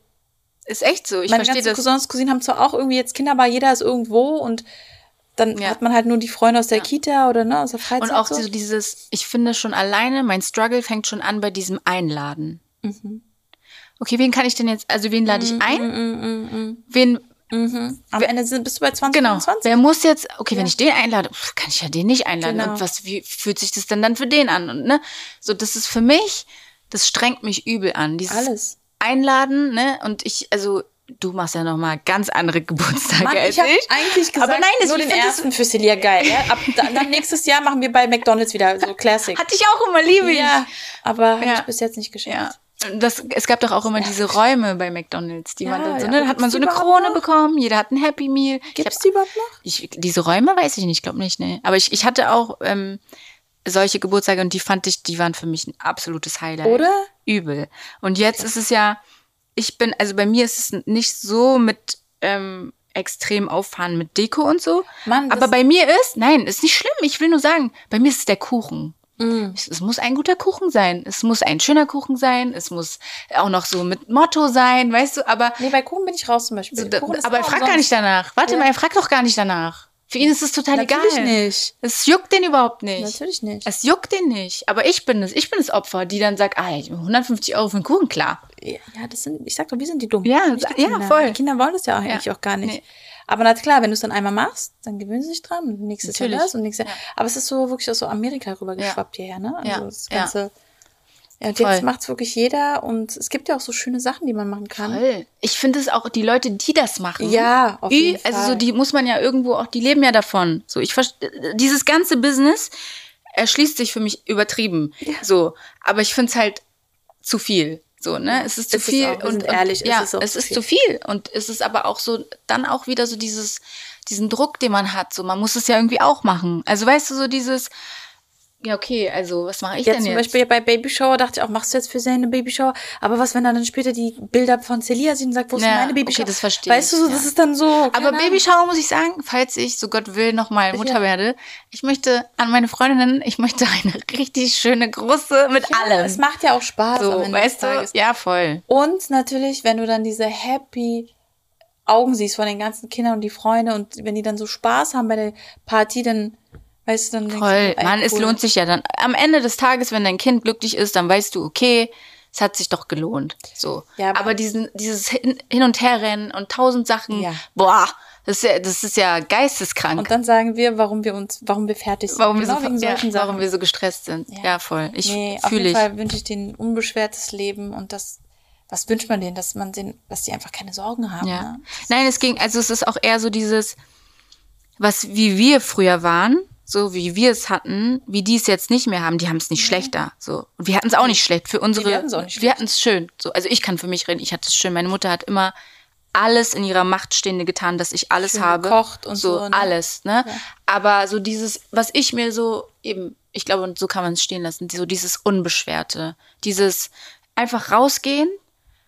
ist echt so. Ich meine verstehe ganzen das. Cousins, Cousinen haben zwar auch irgendwie jetzt Kinder, aber jeder ist irgendwo und dann Ja. hat man halt nur die Freunde aus der Kita oder ne, aus der Freizeit. Und auch so. dieses, ich finde schon alleine, mein Struggle fängt schon an bei diesem Einladen. Mhm. Okay, wen kann ich denn jetzt, also wen lade ich ein? Mm, Wen, Mhm. Am Ende sind, bist du bei 20, genau, 25. wer muss jetzt, okay, wenn Ja. ich den einlade, kann ich ja den nicht einladen. Genau. Und was, wie fühlt sich das denn dann für den an? Und, ne, so, das ist für mich, das strengt mich übel an. Dieses Alles. Einladen, ne, und ich, also, du machst ja nochmal ganz andere Geburtstage Mann, als ich habe ich. eigentlich gesagt, Aber nein, das- nur den ersten für Celia geil. Ja? Ab dann, dann nächstes Jahr machen wir bei McDonalds wieder so Classic. Hatte ich auch immer, liebe ich. ja, aber habe Ja. ich bis jetzt nicht geschafft. Ja. Das, es gab doch auch immer diese Räume bei McDonalds, die Ja, man dann so, ja, ne, aber hat man so eine Krone noch? bekommen, jeder hat ein Happy Meal. Gibt's hab, die überhaupt noch? ich, diese Räume weiß ich nicht, glaube nicht, ne. Aber ich, ich hatte auch ähm, solche Geburtstage und die fand ich, die waren für mich ein absolutes Highlight. Oder? Übel. Und jetzt ist es ja, ich bin, also bei mir ist es nicht so mit ähm, extrem auffahren mit Deko und so. Mann, aber bei mir ist, nein, ist nicht schlimm. Ich will nur sagen, bei mir ist es der Kuchen. Mm. Es, es muss ein guter Kuchen sein. Es muss ein schöner Kuchen sein. Es muss auch noch so mit Motto sein, weißt du? Aber, Nee, bei Kuchen bin ich raus zum Beispiel. ist aber er immer fragt gar umsonst. nicht danach. Warte Ja. mal, er fragt doch gar nicht danach. Für ihn ist es total Natürlich egal. nicht. Es juckt den überhaupt nicht. Natürlich nicht. Es juckt den nicht. Aber ich bin es. Ich bin das Opfer, die dann sagt, ah, 150 Euro für einen Kuchen, klar. Ja, ja, das sind, ich sag doch, wir sind die Dummen. Ja, die ja, voll. Die Kinder wollen das ja eigentlich auch gar nicht. Nee. Aber na klar, wenn du es dann einmal machst, dann gewöhnen sie sich dran und nächstes Jahr Natürlich. das und nächstes Jahr. Aber es ist so wirklich aus so Amerika rübergeschwappt hierher, ne? Also Ja, das ja. Ganze. Ja, und Voll. jetzt macht's wirklich jeder und es gibt ja auch so schöne Sachen, die man machen kann. Voll. Ich finde es auch, die Leute, die das machen. Ja, auf jeden Also so, Fall. die muss man ja irgendwo auch, die leben ja davon. So, ich dieses ganze Business erschließt sich für mich übertrieben. So, aber ich finde es halt zu viel. So, ne? Es ist zu Ist es viel auch, und, und ehrlich, es ja, ist es zu ist viel. zu viel und es ist aber auch so dann auch wieder so dieses diesen Druck, den man hat. So, man muss es ja irgendwie auch machen. Also weißt du so dieses ja okay, also was mache ich Ja, denn zum jetzt? Beispiel bei Babyshower dachte ich auch, machst du jetzt für sie eine Babyshower? Aber was, wenn er dann später die Bilder von Celia sieht und sagt, wo ist Ja, meine Babyshower? okay, das verstehe Weißt du, so, ich, das ja. ist dann so. Aber. Babyshower muss ich sagen, falls ich, so Gott will, nochmal Mutter Ja. werde, ich möchte an meine Freundinnen, ich möchte eine richtig schöne große mit Ja, allem. Es macht ja auch Spaß. so, weißt du? Ja, voll. Und natürlich, wenn du dann diese happy Augen siehst von den ganzen Kindern und die Freunde und wenn die dann so Spaß haben bei der Party, dann weißt du, dann Voll. du, Mann, es cool. lohnt sich ja dann. Am Ende des Tages, wenn dein Kind glücklich ist, dann weißt du, okay, es hat sich doch gelohnt. So. Ja, aber- aber, diesen, dieses Hin Hin- und Herrennen und tausend Sachen, Ja. boah, das ist ja, das ist ja geisteskrank. Und dann sagen wir, warum wir uns, warum wir fertig sind. warum, genau wir so, ja, warum wir so gestresst sind. Ja, voll. Ich nee, auf fühle jeden ich. Fall wünsche ich denen ein unbeschwertes Leben und das, was wünscht man denen, dass man den, dass die einfach keine Sorgen haben. Ja. Ne? Nein, es ging, also es ist auch eher so dieses, was wie wir früher waren, so wie wir es hatten, wie die es jetzt nicht mehr haben, die haben es nicht schlechter. So. Und wir hatten es auch nicht schlecht. Für unsere, wir hatten's auch nicht wir hatten es schön. So, also ich kann für mich reden, ich hatte es schön. Meine Mutter hat immer alles in ihrer Macht Stehende getan, dass ich alles Schön habe. gekocht und so, ne? alles, ne? Aber so dieses, was ich mir so eben, ich glaube, und so kann man es stehen lassen, so dieses Unbeschwerte, dieses einfach rausgehen,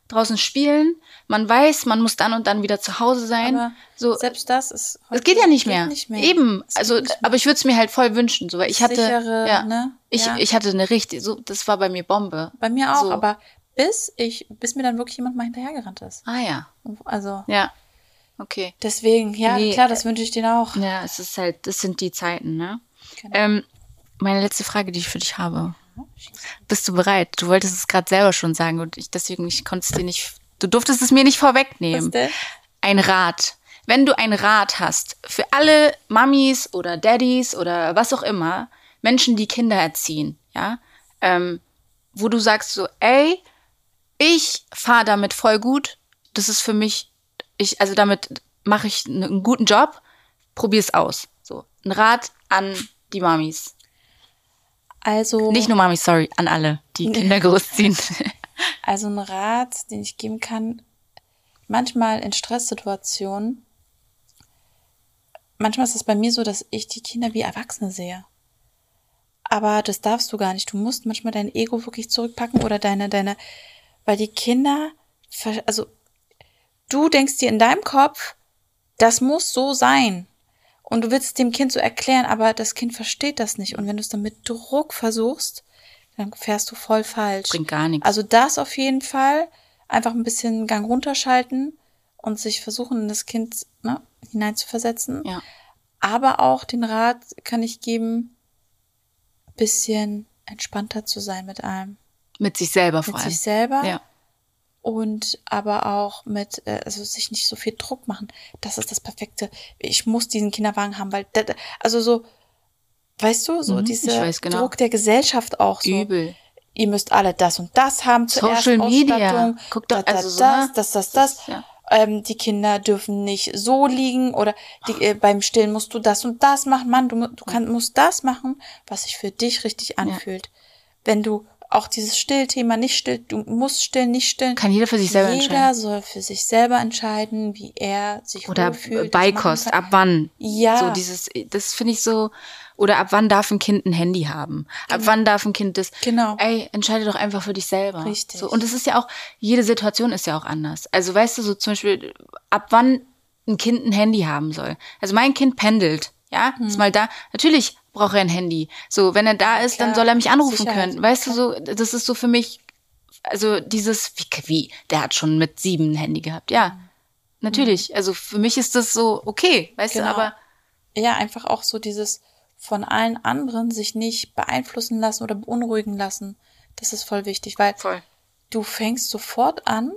draußen spielen, man weiß, man muss dann und dann wieder zu Hause sein. Aber so, selbst das ist es geht ja nicht mehr. Nicht mehr. Eben, Es also, geht mehr. aber ich würde es mir halt voll wünschen, so, weil ich hatte, Sichere, ja, ne? ich, Ja. ich hatte eine richtig, so, das war bei mir Bombe. Bei mir auch, So. aber bis ich, bis mir dann wirklich jemand mal hinterhergerannt ist. Ah ja, Also ja, okay. deswegen, ja, Nee, klar, das wünsche ich denen auch. Ja, es ist halt, das sind die Zeiten, ne? Genau. Ähm, meine letzte Frage, die ich für dich habe. Bist du bereit? Du wolltest es gerade selber schon sagen und ich deswegen ich konnte es dir nicht. Du durftest es mir nicht Was vorwegnehmen. denn? Ein Rat. wenn du einen Rat hast für alle Mamis oder Daddys oder was auch immer, Menschen, die Kinder erziehen, ja, ähm, wo du sagst so, ey, ich fahre damit voll gut, das ist für mich, ich, also damit mache ich einen guten Job, probier's aus. So, ein Rat an die Mamis. Also. Nicht nur Mamis, sorry, an alle, die Kinder großziehen. Also ein Rat, den ich geben kann, manchmal in Stresssituationen, manchmal ist es bei mir so, dass ich die Kinder wie Erwachsene sehe. Aber das darfst du gar nicht. Du musst manchmal dein Ego wirklich zurückpacken oder deine, deine, weil die Kinder, also du denkst dir in deinem Kopf, das muss so sein. Und du willst es dem Kind so erklären, aber das Kind versteht das nicht. Und wenn du es dann mit Druck versuchst, dann fährst du voll falsch. Bringt gar nichts. Also das auf jeden Fall. Einfach ein bisschen Gang runterschalten und sich versuchen, in das Kind ne, hineinzuversetzen. Ja. Aber auch den Rat kann ich geben, bisschen entspannter zu sein mit allem. Mit sich selber vor Mit allem. sich selber. Ja. Und aber auch mit, äh, also sich nicht so viel Druck machen. Das ist das Perfekte. Ich muss diesen Kinderwagen haben, weil, also so, weißt du, so Mhm, dieser genau. Druck der Gesellschaft auch so. Übel. Ihr müsst alle das und das haben zuerst Social Media. Guck doch, da, da, also so, das, ne? das, das, das. Ja. Ähm, die Kinder dürfen nicht so liegen oder die, äh, beim Stillen musst du das und das machen. Mann, du, du kann, musst das machen, was sich für dich richtig anfühlt. Wenn du auch dieses Stillthema nicht still, du musst stillen, nicht stillen. Kann jeder für sich selber Jeder entscheiden. soll für sich selber entscheiden, wie er sich Oder wohlfühlt. Beikost, ab wann? Ja. So dieses, das finde ich so, oder ab wann darf ein Kind ein Handy haben? Ab wann darf ein Kind das? Genau. Ey, entscheide doch einfach für dich selber. Richtig. So, und es ist ja auch, jede Situation ist ja auch anders. Also weißt du, so zum Beispiel, ab wann ein Kind ein Handy haben soll. Also mein Kind pendelt, ja, Hm. ist mal da. Natürlich braucht er ein Handy. So, wenn er da ist, dann Klar, soll er mich anrufen Sicherheit. können. Weißt du, so, das ist so für mich, also dieses, wie, wie, der hat schon mit sieben ein Handy gehabt. Ja, natürlich. Also für mich ist das so okay, weißt Genau. du, aber ja, einfach auch so dieses von allen anderen sich nicht beeinflussen lassen oder beunruhigen lassen. Das ist voll wichtig, weil voll. du fängst sofort an,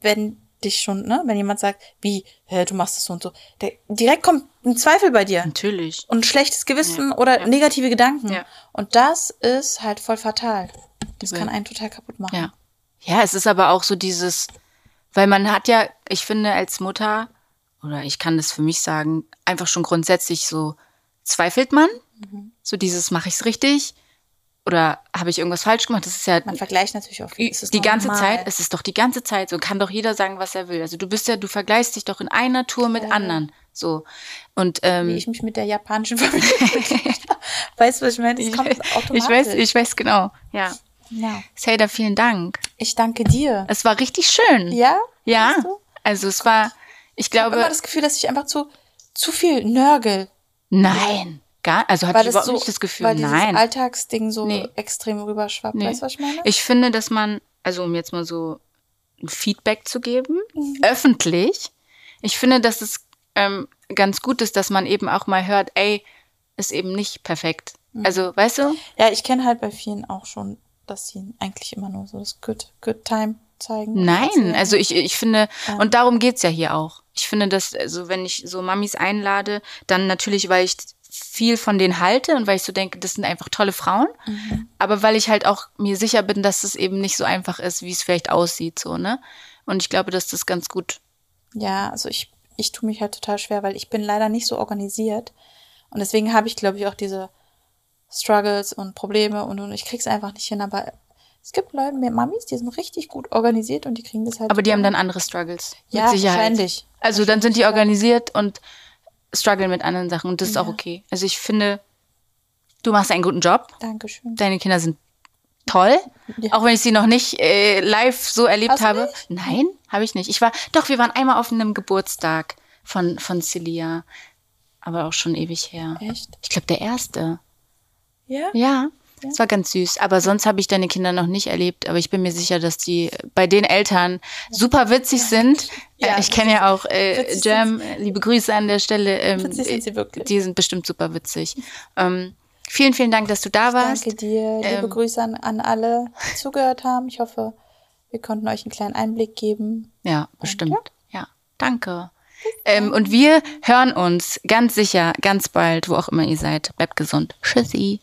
wenn dich schon, ne, wenn jemand sagt, wie, hä, du machst das so und so, der, direkt kommt ein Zweifel bei dir Natürlich. und ein schlechtes Gewissen Ja, oder ja. negative Gedanken. Ja. Und das ist halt voll fatal. Das kann einen total kaputt machen. Ja. Ja, es ist aber auch so dieses, weil man hat ja, ich finde als Mutter, oder ich kann das für mich sagen, einfach schon grundsätzlich so, zweifelt man? Mhm. So dieses, mache ich es richtig? Oder habe ich irgendwas falsch gemacht? Das ist ja Man vergleicht natürlich auch die ganze normal. Zeit, es ist doch die ganze Zeit so, kann doch jeder sagen, was er will. Also du bist ja, du vergleichst dich doch in einer Tour mit anderen. So. Und wie ähm, ich mich mit der japanischen Familie. weißt du, was ich meine? Das kommt automatisch. ich weiß, ich weiß genau. Ja. Ja. Seda, vielen Dank. Ich danke dir. Es war richtig schön. Ja? Ja. Also es war, ich Ich habe glaube, immer das Gefühl, dass ich einfach zu, zu viel nörgel. nein, gar, also hatte Weil ich überhaupt so, nicht das Gefühl, weil nein. Alltagsding so Nee. extrem rüberschwappt. Nee. Weißt du, was ich meine? Ich finde, dass man, also um jetzt mal so ein Feedback zu geben, Mhm. öffentlich, ich finde, dass es ähm, ganz gut ist, dass man eben auch mal hört, ey, ist eben nicht perfekt. Mhm. Also, weißt du? ja, ich kenne halt bei vielen auch schon, dass sie eigentlich immer nur so das Good, good Time zeigen. Nein, also ich, ich finde, und darum geht's ja hier auch. Ich finde, dass, also wenn ich so Mamis einlade, dann natürlich, weil ich viel von denen halte und weil ich so denke, das sind einfach tolle Frauen, Mhm. aber weil ich halt auch mir sicher bin, dass es eben nicht so einfach ist, wie es vielleicht aussieht, so, ne? Und ich glaube, dass das ganz gut, Ja, also ich, ich tue mich halt total schwer, weil ich bin leider nicht so organisiert. Und deswegen habe ich, glaube ich, auch diese Struggles und Probleme und, und ich krieg's einfach nicht hin. Aber es gibt Leute, mehr Mamis, die sind richtig gut organisiert und die kriegen das halt. aber die haben dann andere Struggles. Ja, mit Sicherheit. wahrscheinlich. Also dann sind die organisiert und strugglen mit anderen Sachen und das ist auch okay. Also ich finde, du machst einen guten Job. Dankeschön. Deine Kinder sind toll. Ja. Auch wenn ich sie noch nicht äh, live so erlebt Hast habe. Nein, habe ich nicht. Ich war, doch, wir waren einmal auf einem Geburtstag von, von Celia. Aber auch schon ewig her. Echt? Ich glaube, der erste. Ja? Ja. Das war ganz süß. Aber sonst habe ich deine Kinder noch nicht erlebt. Aber ich bin mir sicher, dass die bei den Eltern super witzig sind. Ja, äh, ich kenne ja auch äh, Jam. Liebe Grüße an der Stelle. Ähm, Witzig sind sie wirklich. Die sind bestimmt super witzig. Ähm, vielen, vielen Dank, dass du da warst. Danke dir. Liebe Ähm, Grüße an, an alle, die zugehört haben. Ich hoffe, wir konnten euch einen kleinen Einblick geben. Ja, bestimmt. Ja, danke. Ähm, und wir hören uns ganz sicher, ganz bald, wo auch immer ihr seid. Bleibt gesund. Tschüssi.